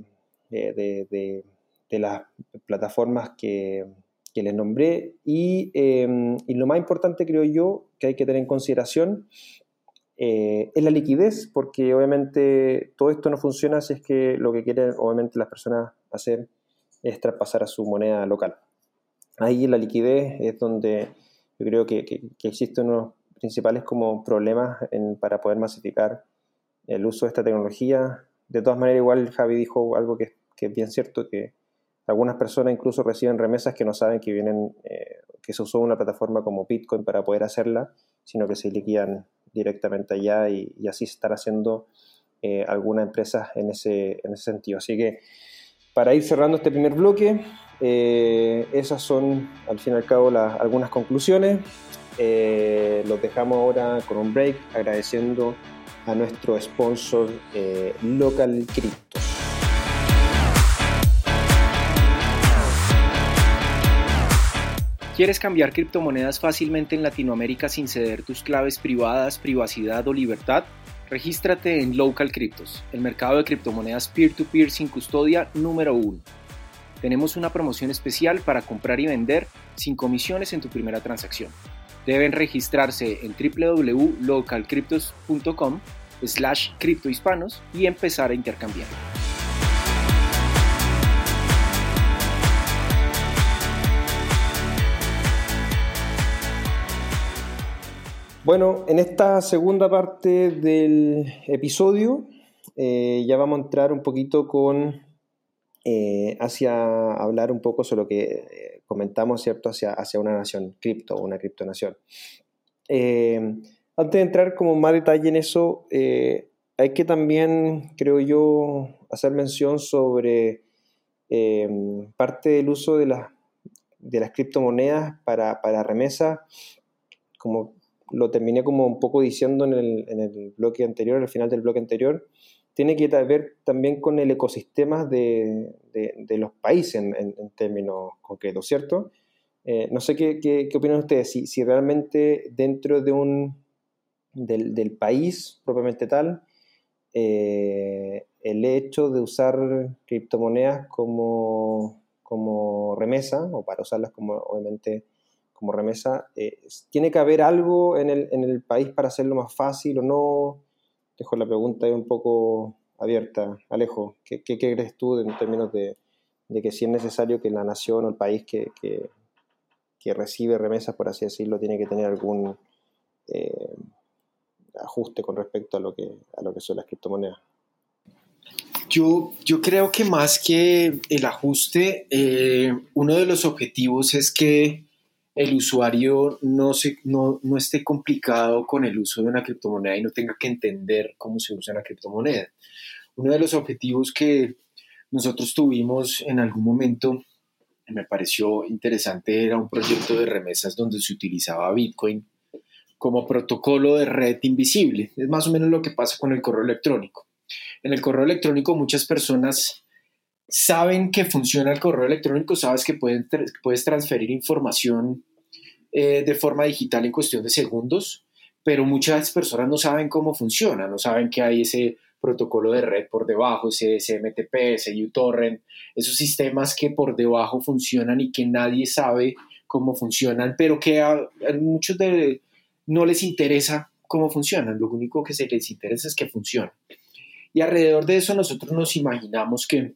de las plataformas que, que les nombré em, y, lo más importante creo yo que hay que tener en consideración eh, es la liquidez porque obviamente todo esto no funciona si es que lo que quieren obviamente las personas hacer es traspasar a su moneda local. Ahí la liquidez es donde yo creo que, existen unos principales como problemas para poder masificar el uso de esta tecnología. De todas maneras, igual Javi dijo algo que, que es bien cierto, que algunas personas incluso reciben remesas que no saben que vienen, eh, que se usó una plataforma como Bitcoin para poder hacerla, sino que se liquidan directamente allá y, así se están haciendo eh, algunas empresas en ese, en ese sentido. Así que para ir cerrando este primer bloque, eh, esas son al fin y al cabo algunas conclusiones. los dejamos ahora con un break agradeciendo a nuestro sponsor Local Crypto. ¿Quieres cambiar criptomonedas fácilmente en Latinoamérica sin ceder tus claves privadas, privacidad o libertad? Regístrate en Local Cryptos, el mercado de criptomonedas peer-to-peer sin custodia número uno. Tenemos una promoción especial para comprar y vender sin comisiones en tu primera transacción. Deben registrarse en www.localcryptos.com slash criptohispanos y empezar a intercambiar. Bueno, en esta segunda parte del episodio eh, ya vamos a entrar un poquito con eh, hacia hablar un poco sobre lo que eh, comentamos, ¿cierto? Hacia, hacia una nación cripto, una criptonación. antes de entrar como más detalle en eso, hay que también, creo yo, hacer mención sobre parte del uso de, de las criptomonedas para, para remesa, como lo terminé como un poco diciendo en el, en el bloque anterior, al final del bloque anterior, tiene que ver también con el ecosistema de, de, los países en, en, términos concretos, ¿cierto? Eh, no sé qué, qué, qué, opinan ustedes, si, si realmente dentro de un, del, del país propiamente tal, eh, el hecho de usar criptomonedas como, como remesa, o para usarlas como obviamente como remesa, eh, ¿tiene que haber algo en el, en el, país para hacerlo más fácil o no? Dejo la pregunta ahí un poco abierta. Alejo, ¿qué, crees tú en términos de, de, que si es necesario que la nación o el país que, que, que recibe remesas, por así decirlo, tiene que tener algún eh, ajuste con respecto a lo que, a lo que son las criptomonedas? Yo, yo creo que más que el ajuste, eh, uno de los objetivos es que el usuario no, se, no, no, esté complicado con el uso de una criptomoneda y no tenga que entender cómo se usa una criptomoneda. Uno de los objetivos que nosotros tuvimos en algún momento, me pareció interesante, era un proyecto de remesas donde se utilizaba Bitcoin como protocolo de red invisible. Es más o menos lo que pasa con el correo electrónico. En el correo electrónico muchas personas saben que funciona el correo electrónico, sabes que puedes transferir información eh, de forma digital en cuestión de segundos, pero muchas personas no saben cómo funciona, no saben que hay ese protocolo de red por debajo, ese SMTP, ese uTorrent, esos sistemas que por debajo funcionan y que nadie sabe cómo funcionan, pero que a, muchos de, no les interesa cómo funcionan, lo único que se les interesa es que funcionen. Y alrededor de eso nosotros nos imaginamos que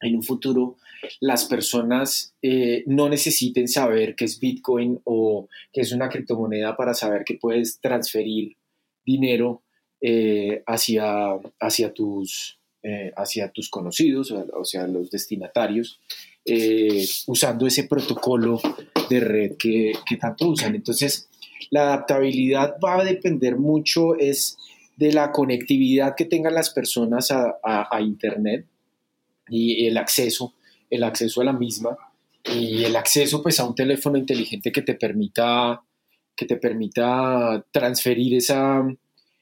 en un futuro las personas eh, no necesiten saber qué es Bitcoin o qué es una criptomoneda para saber que puedes transferir dinero eh, hacia, hacia, tus, eh, hacia tus conocidos, o sea, los destinatarios, usando ese protocolo de red que, que, tanto usan. Entonces, la adaptabilidad va a depender mucho es de la conectividad que tengan las personas a, a Internet y el acceso, el acceso a la misma y el acceso pues a un teléfono inteligente que te permita, que te permita transferir esa,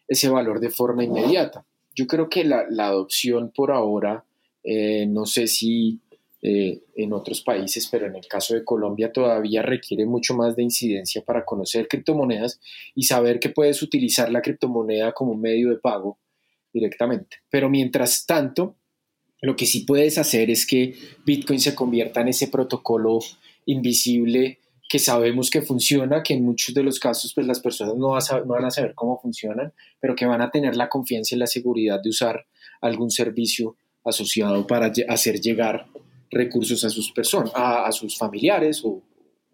ese valor de forma inmediata. Yo creo que la, la adopción por ahora, eh, no sé si eh, en otros países, pero en el caso de Colombia todavía requiere mucho más de incidencia para conocer criptomonedas y saber que puedes utilizar la criptomoneda como medio de pago directamente. Pero mientras tanto, lo que sí puedes hacer es que Bitcoin se convierta en ese protocolo invisible que sabemos que funciona, que en muchos de los casos pues las personas no, van a saber cómo funcionan, pero que van a tener la confianza y la seguridad de usar algún servicio asociado para hacer llegar recursos a sus personas, a, sus familiares o,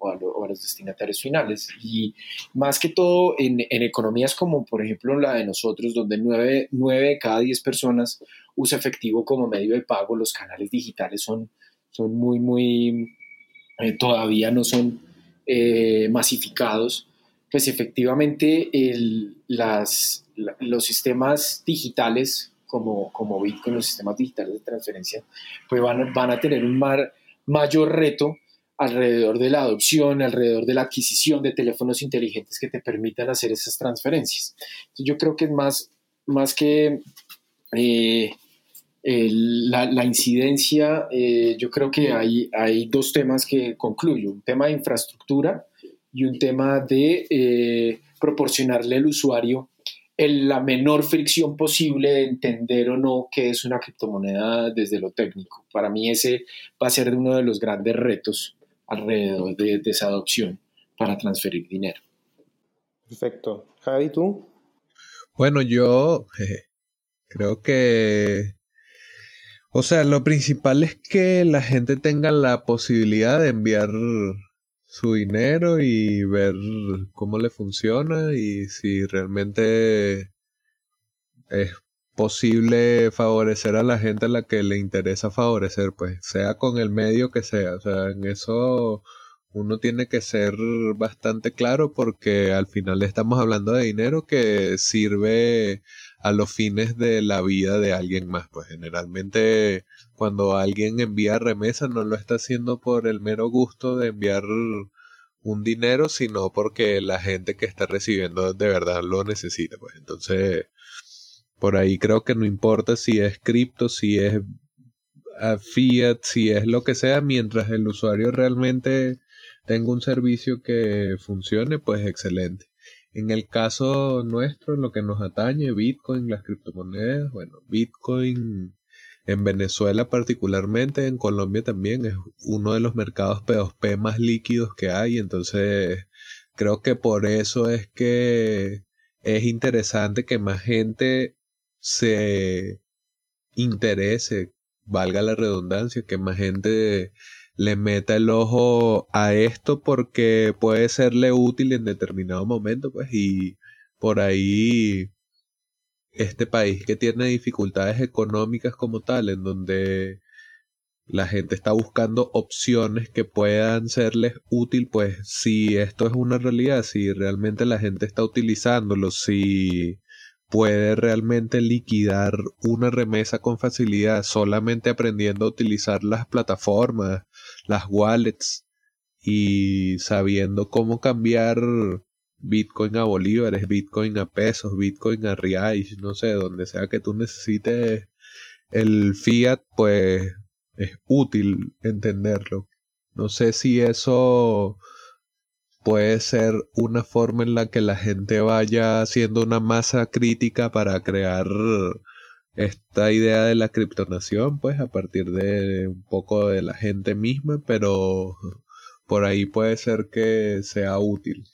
a, los destinatarios finales. Y más que todo en, economías como por ejemplo la de nosotros, donde 9, de cada 10 personas usa efectivo como medio de pago, los canales digitales son, son muy, muy, eh, todavía no son eh, masificados, pues efectivamente las, los sistemas digitales como, como Bitcoin, los sistemas digitales de transferencia, pues van, van a tener un mayor reto alrededor de la adopción, alrededor de la adquisición de teléfonos inteligentes que te permitan hacer esas transferencias. yo creo que es más, más que eh, la, incidencia, eh, yo creo que hay, hay dos temas que concluyo, un tema de infraestructura y un tema de eh, proporcionarle al usuario la menor fricción posible de entender o no qué es una criptomoneda desde lo técnico. Para mí ese va a ser uno de los grandes retos alrededor de, esa adopción para transferir dinero. Perfecto. Javi, ¿tú? Bueno, yo creo que, o sea, lo principal es que la gente tenga la posibilidad de enviar su dinero y ver cómo le funciona y si realmente es posible favorecer a la gente a la que le interesa favorecer, pues sea con el medio que sea. O sea, en eso uno tiene que ser bastante claro porque al final estamos hablando de dinero que sirve a los fines de la vida de alguien más. Pues generalmente cuando alguien envía remesa no lo está haciendo por el mero gusto de enviar un dinero, sino porque la gente que está recibiendo de verdad lo necesita. Pues entonces por ahí creo que no importa si es cripto, si es fiat, si es lo que sea, mientras el usuario realmente tenga un servicio que funcione, pues excelente. En el caso nuestro, lo que nos atañe, Bitcoin, las criptomonedas, bueno, Bitcoin en Venezuela particularmente, en Colombia también, es uno de los mercados P2P más líquidos que hay, entonces creo que por eso es que es interesante que más gente se interese, valga la redundancia, que más gente le meta el ojo a esto porque puede serle útil en determinado momento, pues, y por ahí este país que tiene dificultades económicas como tal, en donde la gente está buscando opciones que puedan serles útil, pues si esto es una realidad, si realmente la gente está utilizándolo, si puede realmente liquidar una remesa con facilidad solamente aprendiendo a utilizar las plataformas, las wallets y sabiendo cómo cambiar Bitcoin a bolívares, Bitcoin a pesos, Bitcoin a reais, no sé, donde sea que tú necesites el fiat, pues es útil entenderlo. No sé si eso puede ser una forma en la que la gente vaya haciendo una masa crítica para crear esta idea de la criptonación, pues a partir de un poco de la gente misma, pero por ahí puede ser que sea útil.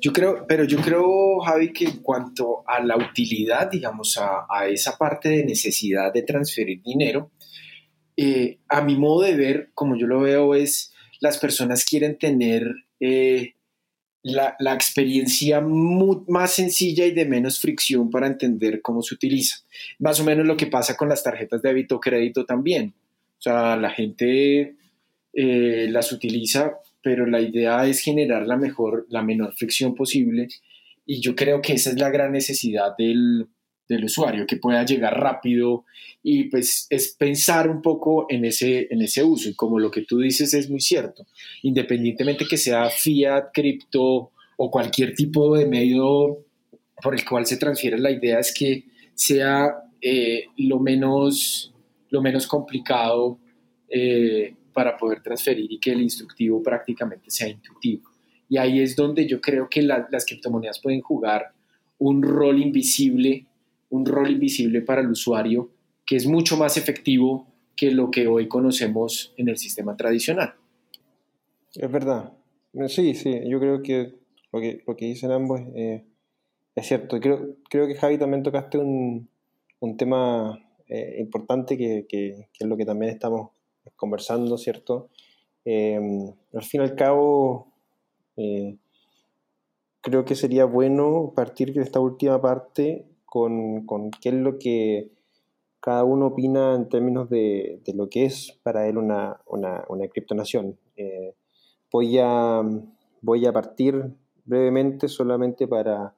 Yo creo, pero yo creo, Javi, que en cuanto a la utilidad, digamos, a, esa parte de necesidad de transferir dinero, eh, a mi modo de ver, como yo lo veo, es las personas quieren tener eh, la, experiencia más sencilla y de menos fricción para entender cómo se utiliza. Más o menos lo que pasa con las tarjetas de débito crédito también. O sea, la gente eh, las utiliza pero la idea es generar la, mejor, la menor fricción posible y yo creo que esa es la gran necesidad del, del usuario, que pueda llegar rápido y pues es pensar un poco en ese, en ese uso y como lo que tú dices es muy cierto, independientemente que sea fiat, cripto o cualquier tipo de medio por el cual se transfiere, la idea es que sea eh, lo, menos, lo menos complicado eh, para poder transferir y que el instructivo prácticamente sea intuitivo. Y ahí es donde yo creo que las criptomonedas pueden jugar un rol invisible, un rol invisible para el usuario que es mucho más efectivo que lo que hoy conocemos en el sistema tradicional. Es verdad. Sí, sí, yo creo que lo que, lo que dicen ambos eh, es cierto. Creo, creo que Javi también tocaste un, un tema eh, importante que, que, es lo que también estamos conversando, ¿cierto? Em, al fin y al cabo, eh, creo que sería bueno partir de esta última parte con, qué es lo que cada uno opina en términos de, lo que es para él una, una, criptonación. Eh, voy, a, voy a partir brevemente solamente para,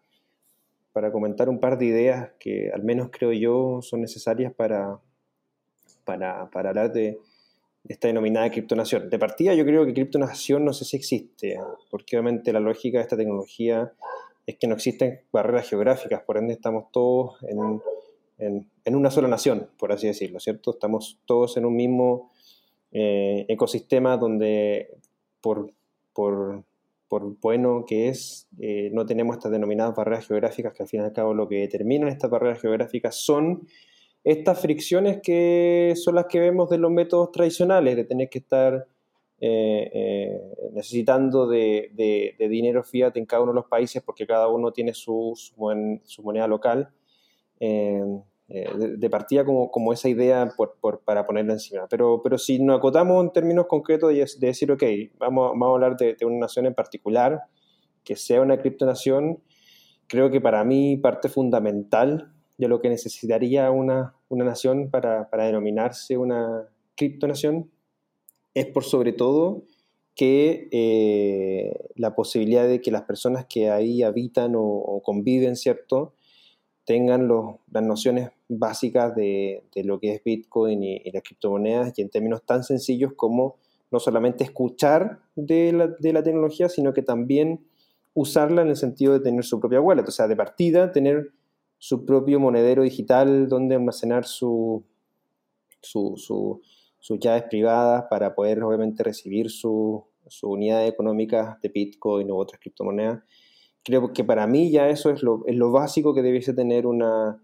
para comentar un par de ideas que al menos creo yo son necesarias para, para, para hablar de, esta denominada criptonación. De partida yo creo que criptonación no sé si existe, porque obviamente la lógica de esta tecnología es que no existen barreras geográficas, por ende estamos todos en, en, una sola nación, por así decirlo, ¿cierto? Estamos todos en un mismo eh, ecosistema donde por, por, por, bueno que es, eh, no tenemos estas denominadas barreras geográficas que al fin y al cabo lo que determinan estas barreras geográficas son estas fricciones que son las que vemos de los métodos tradicionales, de tener que estar eh, eh, necesitando de, dinero fiat en cada uno de los países porque cada uno tiene su, su, moneda local, eh, de, partida como, como, esa idea para ponerla encima. Pero, pero si nos acotamos en términos concretos de, decir, ok, vamos, vamos a hablar de, una nación en particular, que sea una criptonación, creo que para mí parte fundamental de lo que necesitaría una, nación para, denominarse una criptonación es por sobre todo que eh, la posibilidad de que las personas que ahí habitan o, conviven, ¿cierto?, tengan las nociones básicas de, lo que es Bitcoin y, las criptomonedas y en términos tan sencillos como no solamente escuchar de la, de la, tecnología, sino que también usarla en el sentido de tener su propia wallet, o sea, de partida tener su propio monedero digital donde almacenar su, sus llaves privadas para poder obviamente recibir su, su unidad económica de Bitcoin u otras criptomonedas. Creo que para mí ya eso es lo, es lo básico que debiese tener una,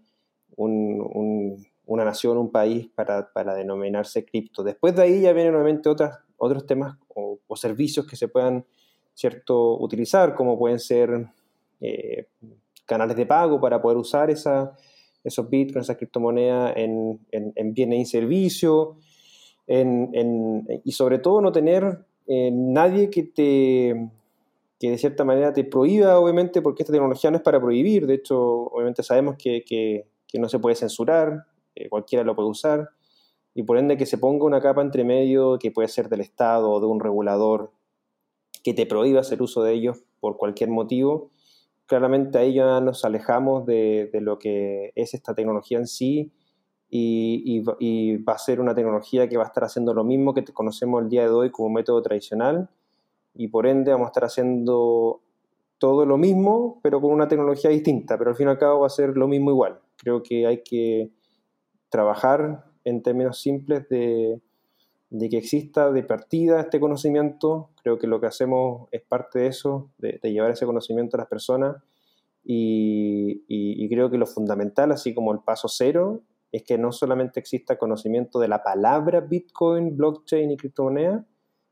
una nación, un país para, para, denominarse cripto. Después de ahí ya vienen obviamente otras, otros temas o, servicios que se puedan cierto, utilizar, como pueden ser eh, canales de pago para poder usar esa, esos bitcoins, esas criptomonedas en, en, bienes y servicios, y sobre todo no tener eh, nadie que te que de cierta manera te prohíba, obviamente, porque esta tecnología no es para prohibir, de hecho, obviamente sabemos que, que, no se puede censurar, eh, cualquiera lo puede usar, y por ende que se ponga una capa entre medio que puede ser del Estado o de un regulador que te prohíba hacer uso de ellos por cualquier motivo, claramente ahí ya nos alejamos de, lo que es esta tecnología en sí y, va a ser una tecnología que va a estar haciendo lo mismo que conocemos el día de hoy como método tradicional y por ende vamos a estar haciendo todo lo mismo, pero con una tecnología distinta, pero al fin y al cabo va a ser lo mismo igual. Creo que hay que trabajar en términos simples de, que exista de partida este conocimiento. Creo que lo que hacemos es parte de eso, de, llevar ese conocimiento a las personas. Y, creo que lo fundamental, así como el paso cero, es que no solamente exista conocimiento de la palabra Bitcoin, blockchain y criptomoneda,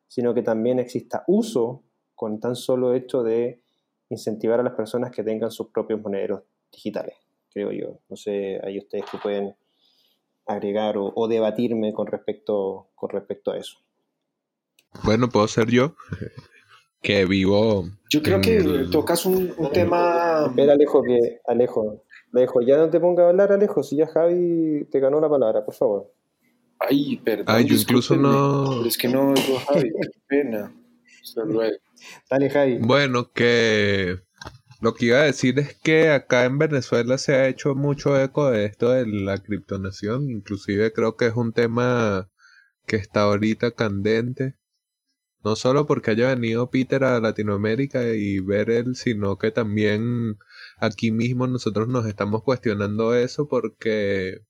sino que también exista uso con tan solo hecho de incentivar a las personas que tengan sus propios monedas digitales, creo yo. No sé, hay ustedes que pueden agregar o, debatirme con respecto, con respecto a eso. Bueno, puedo ser yo, que vivo... Yo creo que tocas un, tema... Espera, Alejo, que... Alejo, Alejo, ya no te ponga a hablar, Alejo, si ya Javi te ganó la palabra, por favor. Ay, perdón. Ay, yo incluso no... Es que no oigo Javi, qué [laughs] pena. Dale, Javi. Bueno, que lo que iba a decir es que acá en Venezuela se ha hecho mucho eco de esto de la criptonación, inclusive creo que es un tema que está ahorita candente, no solo porque haya venido Peter a Latinoamérica y ver él, sino que también aquí mismo nosotros nos estamos cuestionando eso porque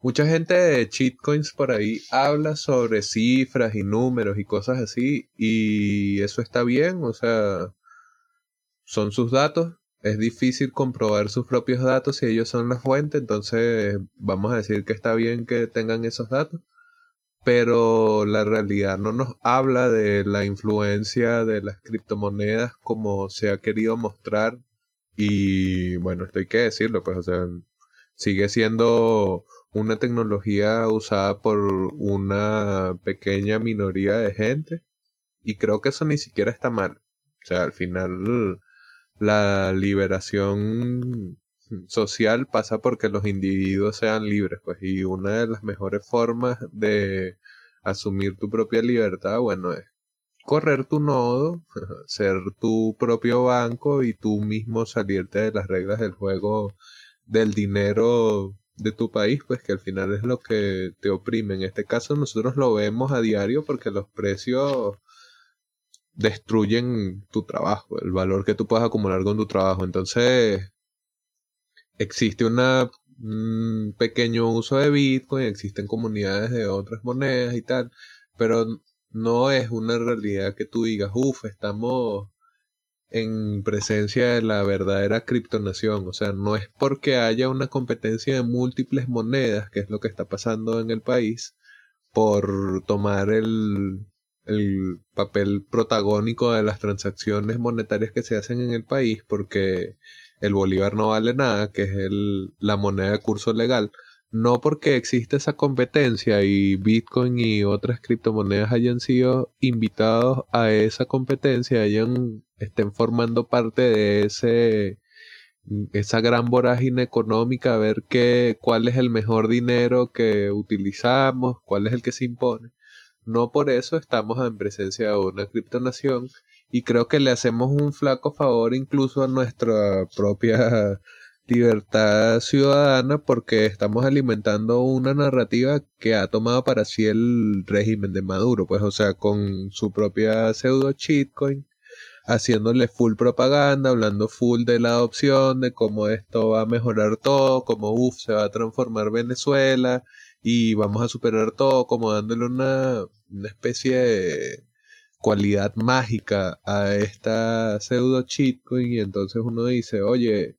mucha gente de cheatcoins por ahí habla sobre cifras y números y cosas así y eso está bien, o sea, son sus datos. Es difícil comprobar sus propios datos si ellos son la fuente, entonces vamos a decir que está bien que tengan esos datos, pero la realidad no nos habla de la influencia de las criptomonedas como se ha querido mostrar y bueno, esto hay que decirlo, pues o sea, sigue siendo una tecnología usada por una pequeña minoría de gente y creo que eso ni siquiera está mal. O sea, al final la liberación social pasa porque los individuos sean libres, pues, y una de las mejores formas de asumir tu propia libertad, bueno, es correr tu nodo, [laughs] ser tu propio banco y tú mismo salirte de las reglas del juego del dinero de tu país, pues que al final es lo que te oprime. En este caso nosotros lo vemos a diario porque los precios destruyen tu trabajo, el valor que tú puedes acumular con tu trabajo. Entonces, existe un pequeño uso de Bitcoin, existen comunidades de otras monedas y tal, pero no es una realidad que tú digas, uff, estamos en presencia de la verdadera criptonación. O sea, no es porque haya una competencia de múltiples monedas, que es lo que está pasando en el país, por tomar el, el papel protagónico de las transacciones monetarias que se hacen en el país porque el bolívar no vale nada, que es el, la moneda de curso legal, no porque existe esa competencia y Bitcoin y otras criptomonedas hayan sido invitados a esa competencia, hayan estén formando parte de ese esa gran vorágine económica, a ver qué, cuál es el mejor dinero que utilizamos, cuál es el que se impone. No por eso estamos en presencia de una criptonación y creo que le hacemos un flaco favor incluso a nuestra propia libertad ciudadana porque estamos alimentando una narrativa que ha tomado para sí el régimen de Maduro, pues o sea, con su propia pseudo shitcoin, haciéndole full propaganda, hablando full de la adopción, de cómo esto va a mejorar todo, cómo uff, se va a transformar Venezuela y vamos a superar todo, como dándole una, una especie de cualidad mágica a esta pseudo shitcoin. Y entonces uno dice, oye,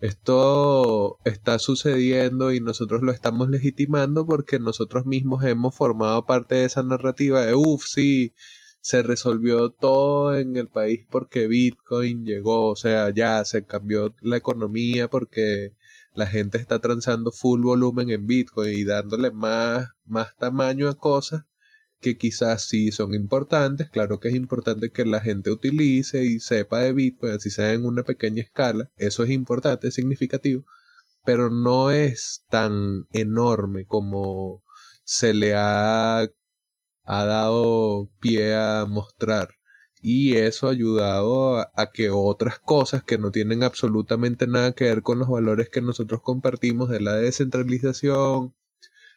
esto está sucediendo y nosotros lo estamos legitimando porque nosotros mismos hemos formado parte de esa narrativa de, uff, sí, se resolvió todo en el país porque Bitcoin llegó, o sea, ya se cambió la economía porque la gente está transando full volumen en Bitcoin y dándole más, más tamaño a cosas que quizás sí son importantes. Claro que es importante que la gente utilice y sepa de Bitcoin, así sea en una pequeña escala. Eso es importante, es significativo. Pero no es tan enorme como se le ha, ha dado pie a mostrar. Y eso ha ayudado a, a, que otras cosas que no tienen absolutamente nada que ver con los valores que nosotros compartimos de la descentralización,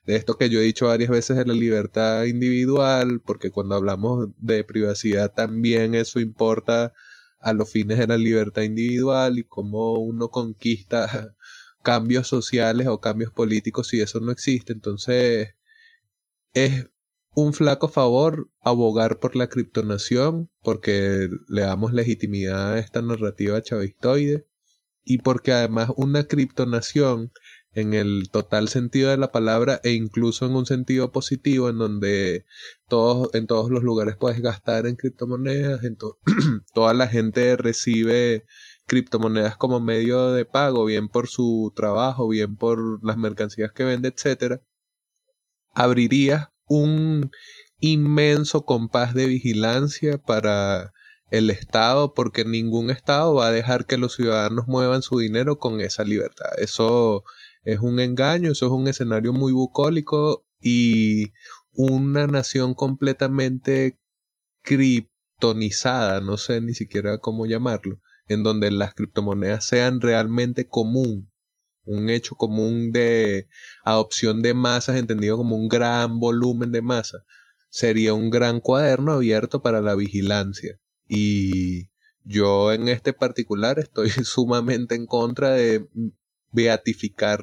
de esto que yo he dicho varias veces de la libertad individual, porque cuando hablamos de privacidad también eso importa a los fines de la libertad individual y cómo uno conquista [laughs] cambios sociales o cambios políticos si eso no existe. Entonces, es un flaco favor abogar por la criptonación, porque le damos legitimidad a esta narrativa chavistoide, y porque además una criptonación en el total sentido de la palabra e incluso en un sentido positivo en donde todos en todos los lugares puedes gastar en criptomonedas, en [clears throat] toda la gente recibe criptomonedas como medio de pago, bien por su trabajo, bien por las mercancías que vende, etcétera, abriría un inmenso compás de vigilancia para el Estado, porque ningún Estado va a dejar que los ciudadanos muevan su dinero con esa libertad. Eso es un engaño, eso es un escenario muy bucólico y una nación completamente criptonizada, no sé ni siquiera cómo llamarlo, en donde las criptomonedas sean realmente común, un hecho común de adopción de masas, entendido como un gran volumen de masa, sería un gran cuaderno abierto para la vigilancia. Y yo en este particular estoy [laughs] sumamente en contra de beatificar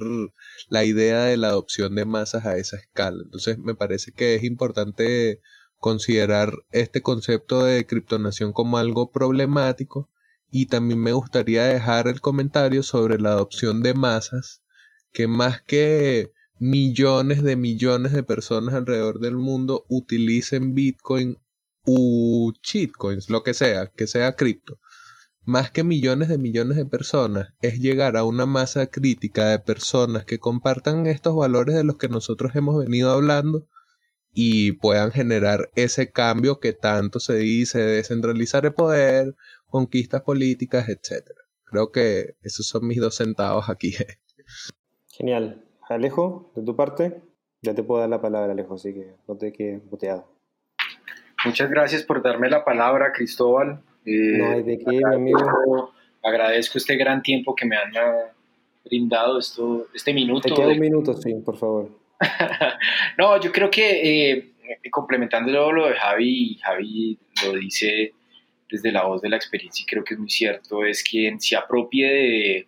la idea de la adopción de masas a esa escala. Entonces me parece que es importante considerar este concepto de criptonación como algo problemático y también me gustaría dejar el comentario sobre la adopción de masas que más que millones de millones de personas alrededor del mundo utilicen Bitcoin u shitcoins, lo que sea, que sea cripto más que millones de millones de personas, es llegar a una masa crítica de personas que compartan estos valores de los que nosotros hemos venido hablando y puedan generar ese cambio que tanto se dice, descentralizar el poder, conquistas políticas, etc. Creo que esos son mis dos centavos aquí. Genial. Alejo, de tu parte, ya te puedo dar la palabra, Alejo, así que no te quedes boteado. Muchas gracias por darme la palabra, Cristóbal. Eh, no hay de qué, mi amigo. Agradezco este gran tiempo que me han brindado esto, este minuto. Te queda un minuto, sí, por favor. [laughs] no, yo creo que eh, complementando lo de Javi, Javi lo dice desde la voz de la experiencia y creo que es muy cierto, es quien se apropie de,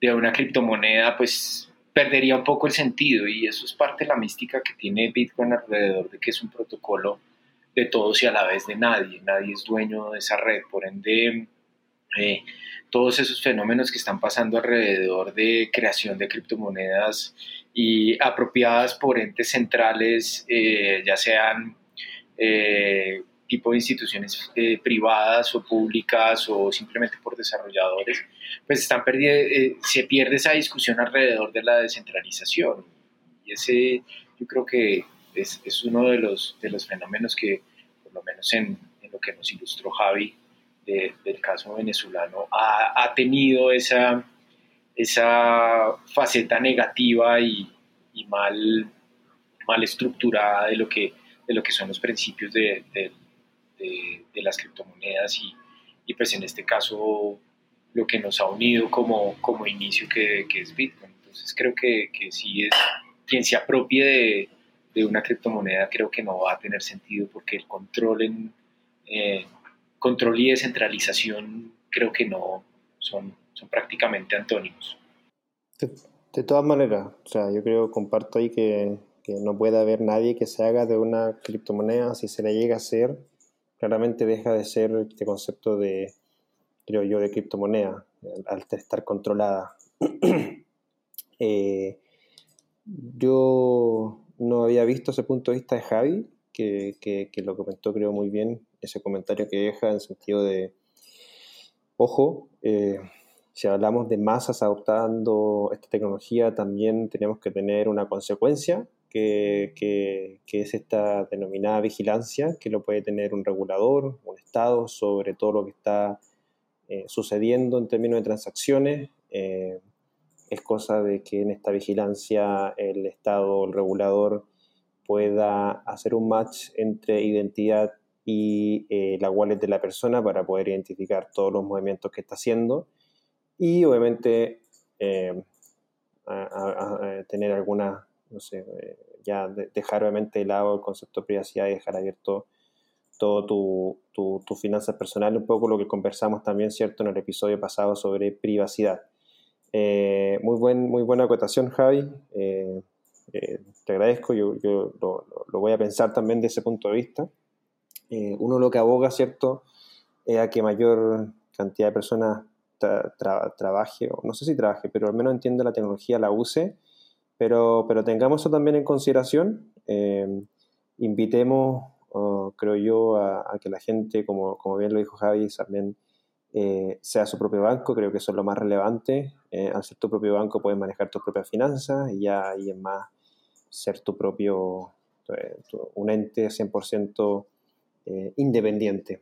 de una criptomoneda, pues perdería un poco el sentido y eso es parte de la mística que tiene Bitcoin alrededor de que es un protocolo de todos y a la vez de nadie. Nadie es dueño de esa red. Por ende, eh, todos esos fenómenos que están pasando alrededor de creación de criptomonedas y apropiadas por entes centrales, eh, ya sean eh, tipo de instituciones privadas o públicas o simplemente por desarrolladores, pues están se pierde esa discusión alrededor de la descentralización. Y ese yo creo que es, es uno de los, de los fenómenos que por lo menos en, lo que nos ilustró Javi del caso venezolano, ha, tenido esa, esa faceta negativa y, mal, mal estructurada de lo, que, de lo que son los principios de, de, las criptomonedas y, y, pues en este caso lo que nos ha unido como, como inicio que, que es Bitcoin. Entonces creo que, que sí es quien se apropie de, de una criptomoneda creo que no va a tener sentido porque el control, en, eh, control y descentralización creo que no son, son prácticamente antónimos. De, todas maneras, o sea, yo creo, comparto ahí que, que, no puede haber nadie que se haga de una criptomoneda, si se le llega a hacer, claramente deja de ser este concepto de, creo yo, de criptomoneda, al estar controlada. [clears throat] eh, yo no había visto ese punto de vista de Javi, que, que, lo comentó creo muy bien, ese comentario que deja en sentido de, ojo, eh, si hablamos de masas adoptando esta tecnología, también tenemos que tener una consecuencia, que, que, es esta denominada vigilancia, que lo puede tener un regulador, un Estado, sobre todo lo que está eh, sucediendo en términos de transacciones. Eh, es cosa de que en esta vigilancia el Estado, el regulador, pueda hacer un match entre identidad y eh, la wallet de la persona para poder identificar todos los movimientos que está haciendo y obviamente eh, tener algunas no sé, eh, ya dejar obviamente de lado el concepto de privacidad y dejar abierto todo tu, tu, tu finanzas personales, un poco lo que conversamos también, ¿cierto?, en el episodio pasado sobre privacidad. Eh, muy, buen, muy buena acotación, Javi. Eh, te agradezco, yo, yo lo, lo, voy a pensar también de ese punto de vista. uno lo que aboga, ¿cierto?, es a que mayor cantidad de personas trabaje, o no sé si trabaje, pero al menos entienda la tecnología, la use, pero, pero tengamos eso también en consideración. Eh, invitemos, creo yo, a, que la gente, como, como bien lo dijo Javi, también eh, sea su propio banco, creo que eso es lo más relevante. Eh, al ser tu propio banco puedes manejar tus propias finanzas y ya ahí es más ser tu propio, un ente 100% independiente.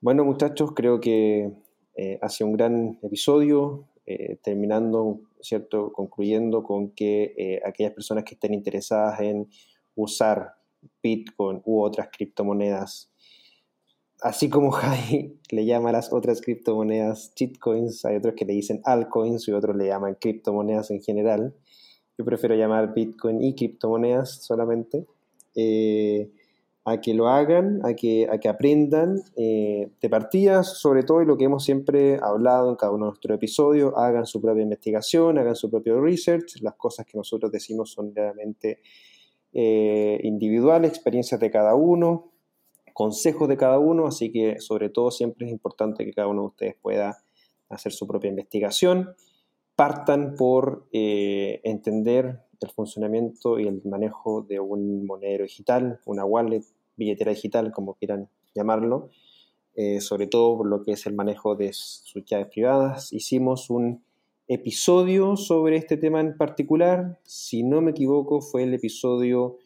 bueno muchachos, creo que eh, hacia un gran episodio, eh, terminando, ¿cierto? Concluyendo con que eh, aquellas personas que estén interesadas en usar Bitcoin u otras criptomonedas, así como [laughs] Jai le llama a las otras criptomonedas shitcoins, hay otros que le dicen altcoins y otros le llaman criptomonedas en general. Yo prefiero llamar Bitcoin y criptomonedas solamente. Eh, a que lo hagan, a que, a que aprendan eh, de partidas, sobre todo y lo que hemos siempre hablado en cada uno de nuestros episodios, hagan su propia investigación, hagan su propio research, las cosas que nosotros decimos son realmente eh, individuales, experiencias de cada uno, consejos de cada uno, así que sobre todo siempre es importante que cada uno de ustedes pueda hacer su propia investigación. Partan por eh, entender el funcionamiento y el manejo de un monedero digital, una wallet, billetera digital, como quieran llamarlo, eh, sobre todo por lo que es el manejo de sus llaves privadas. Hicimos un episodio sobre este tema en particular, si no me equivoco fue el episodio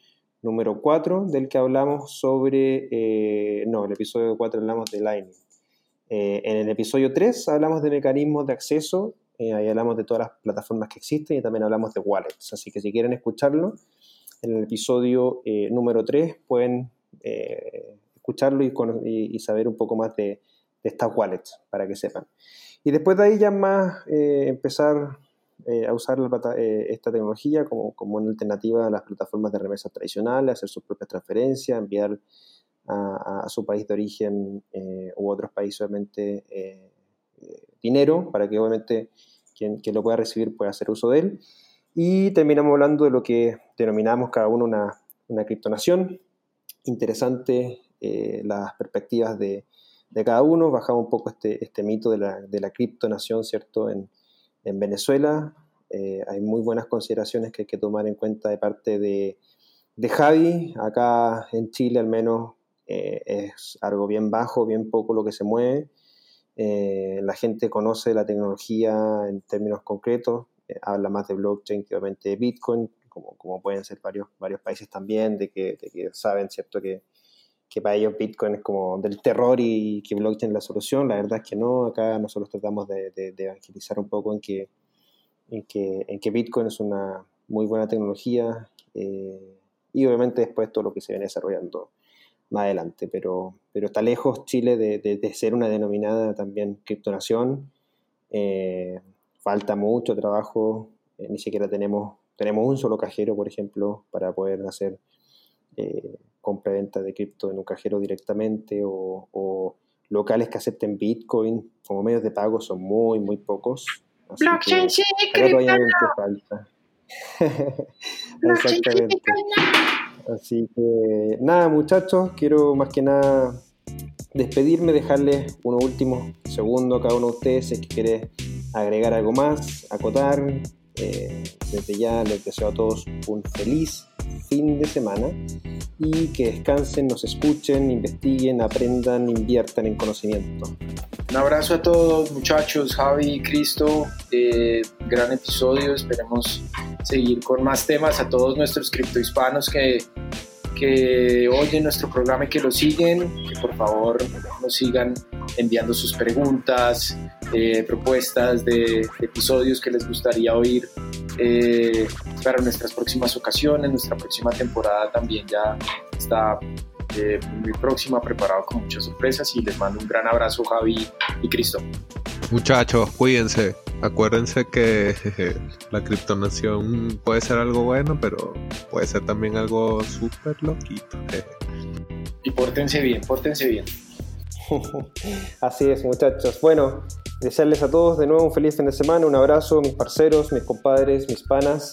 número 4 del que hablamos sobre, eh, no, el episodio 4 hablamos de Lightning. Eh, en el episodio 3 hablamos de mecanismos de acceso eh, ahí hablamos de todas las plataformas que existen y también hablamos de wallets. Así que si quieren escucharlo, en el episodio eh, número 3 pueden escucharlo y, saber un poco más de, estas wallets para que sepan. Y después de ahí ya más empezar a usar esta tecnología como, como, una alternativa a las plataformas de remesas tradicionales, hacer sus propias transferencias, enviar a, su país de origen u otros países obviamente dinero para que obviamente quien, lo pueda recibir pueda hacer uso de él. Y terminamos hablando de lo que denominamos cada uno una, una criptonación. Interesante eh, las perspectivas de, de, cada uno. Bajamos un poco este, este mito de la, de la criptonación, ¿cierto? En Venezuela. Eh, hay muy buenas consideraciones que hay que tomar en cuenta de parte de, de Javi. Acá en Chile al menos eh, es algo bien bajo, bien poco lo que se mueve. Eh, la gente conoce la tecnología en términos concretos, eh, habla más de blockchain que obviamente de Bitcoin, como, como pueden ser varios, varios países también, de que, que saben, ¿cierto?, que, que, para ellos Bitcoin es como del terror y que blockchain es la solución. La verdad es que no, acá nosotros tratamos de, evangelizar un poco en que, en, que, en que Bitcoin es una muy buena tecnología eh, y obviamente después todo lo que se viene desarrollando más adelante, pero, pero está lejos Chile de, ser una denominada también criptonación. Eh, falta mucho trabajo, eh, ni siquiera tenemos, tenemos un solo cajero, por ejemplo, para poder hacer compra-venta de cripto en un cajero directamente o, o, locales que acepten Bitcoin como medios de pago son muy, muy pocos. [laughs] Blockchain sí, falta. Exactamente. Así que nada muchachos, quiero más que nada despedirme, dejarles unos últimos segundos a cada uno de ustedes si es que quiere agregar algo más, acotar. Eh, desde ya les deseo a todos un feliz fin de semana y que descansen, nos escuchen, investiguen, aprendan, inviertan en conocimiento. Un abrazo a todos muchachos, Javi, Cristo, eh, gran episodio, esperemos seguir con más temas, a todos nuestros criptohispanos que, que oyen nuestro programa y que lo siguen, que por favor nos sigan enviando sus preguntas, eh, propuestas de, episodios que les gustaría oír eh, para nuestras próximas ocasiones. Nuestra próxima temporada también ya está eh, muy próxima, preparado con muchas sorpresas y les mando un gran abrazo Javi y Cristo. Muchachos, cuídense. Acuérdense que la criptonación puede ser algo bueno, pero puede ser también algo súper loquito. Y pórtense bien, pórtense bien. [laughs] Así es, muchachos. Bueno, desearles a todos de nuevo un feliz fin de semana, un abrazo, mis parceros, mis compadres, mis panas.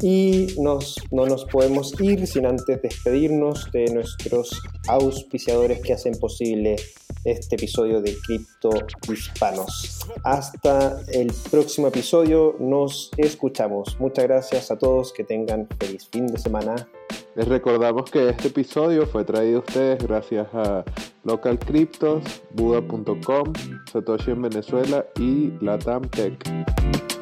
Y nos, no nos podemos ir sin antes despedirnos de nuestros auspiciadores que hacen posible este episodio de Cripto Hispanos. Hasta el próximo episodio, nos escuchamos. Muchas gracias a todos, que tengan feliz fin de semana. Les recordamos que este episodio fue traído a ustedes gracias a Local Cryptos, Buda.com, Satoshi en Venezuela y Latam Tech.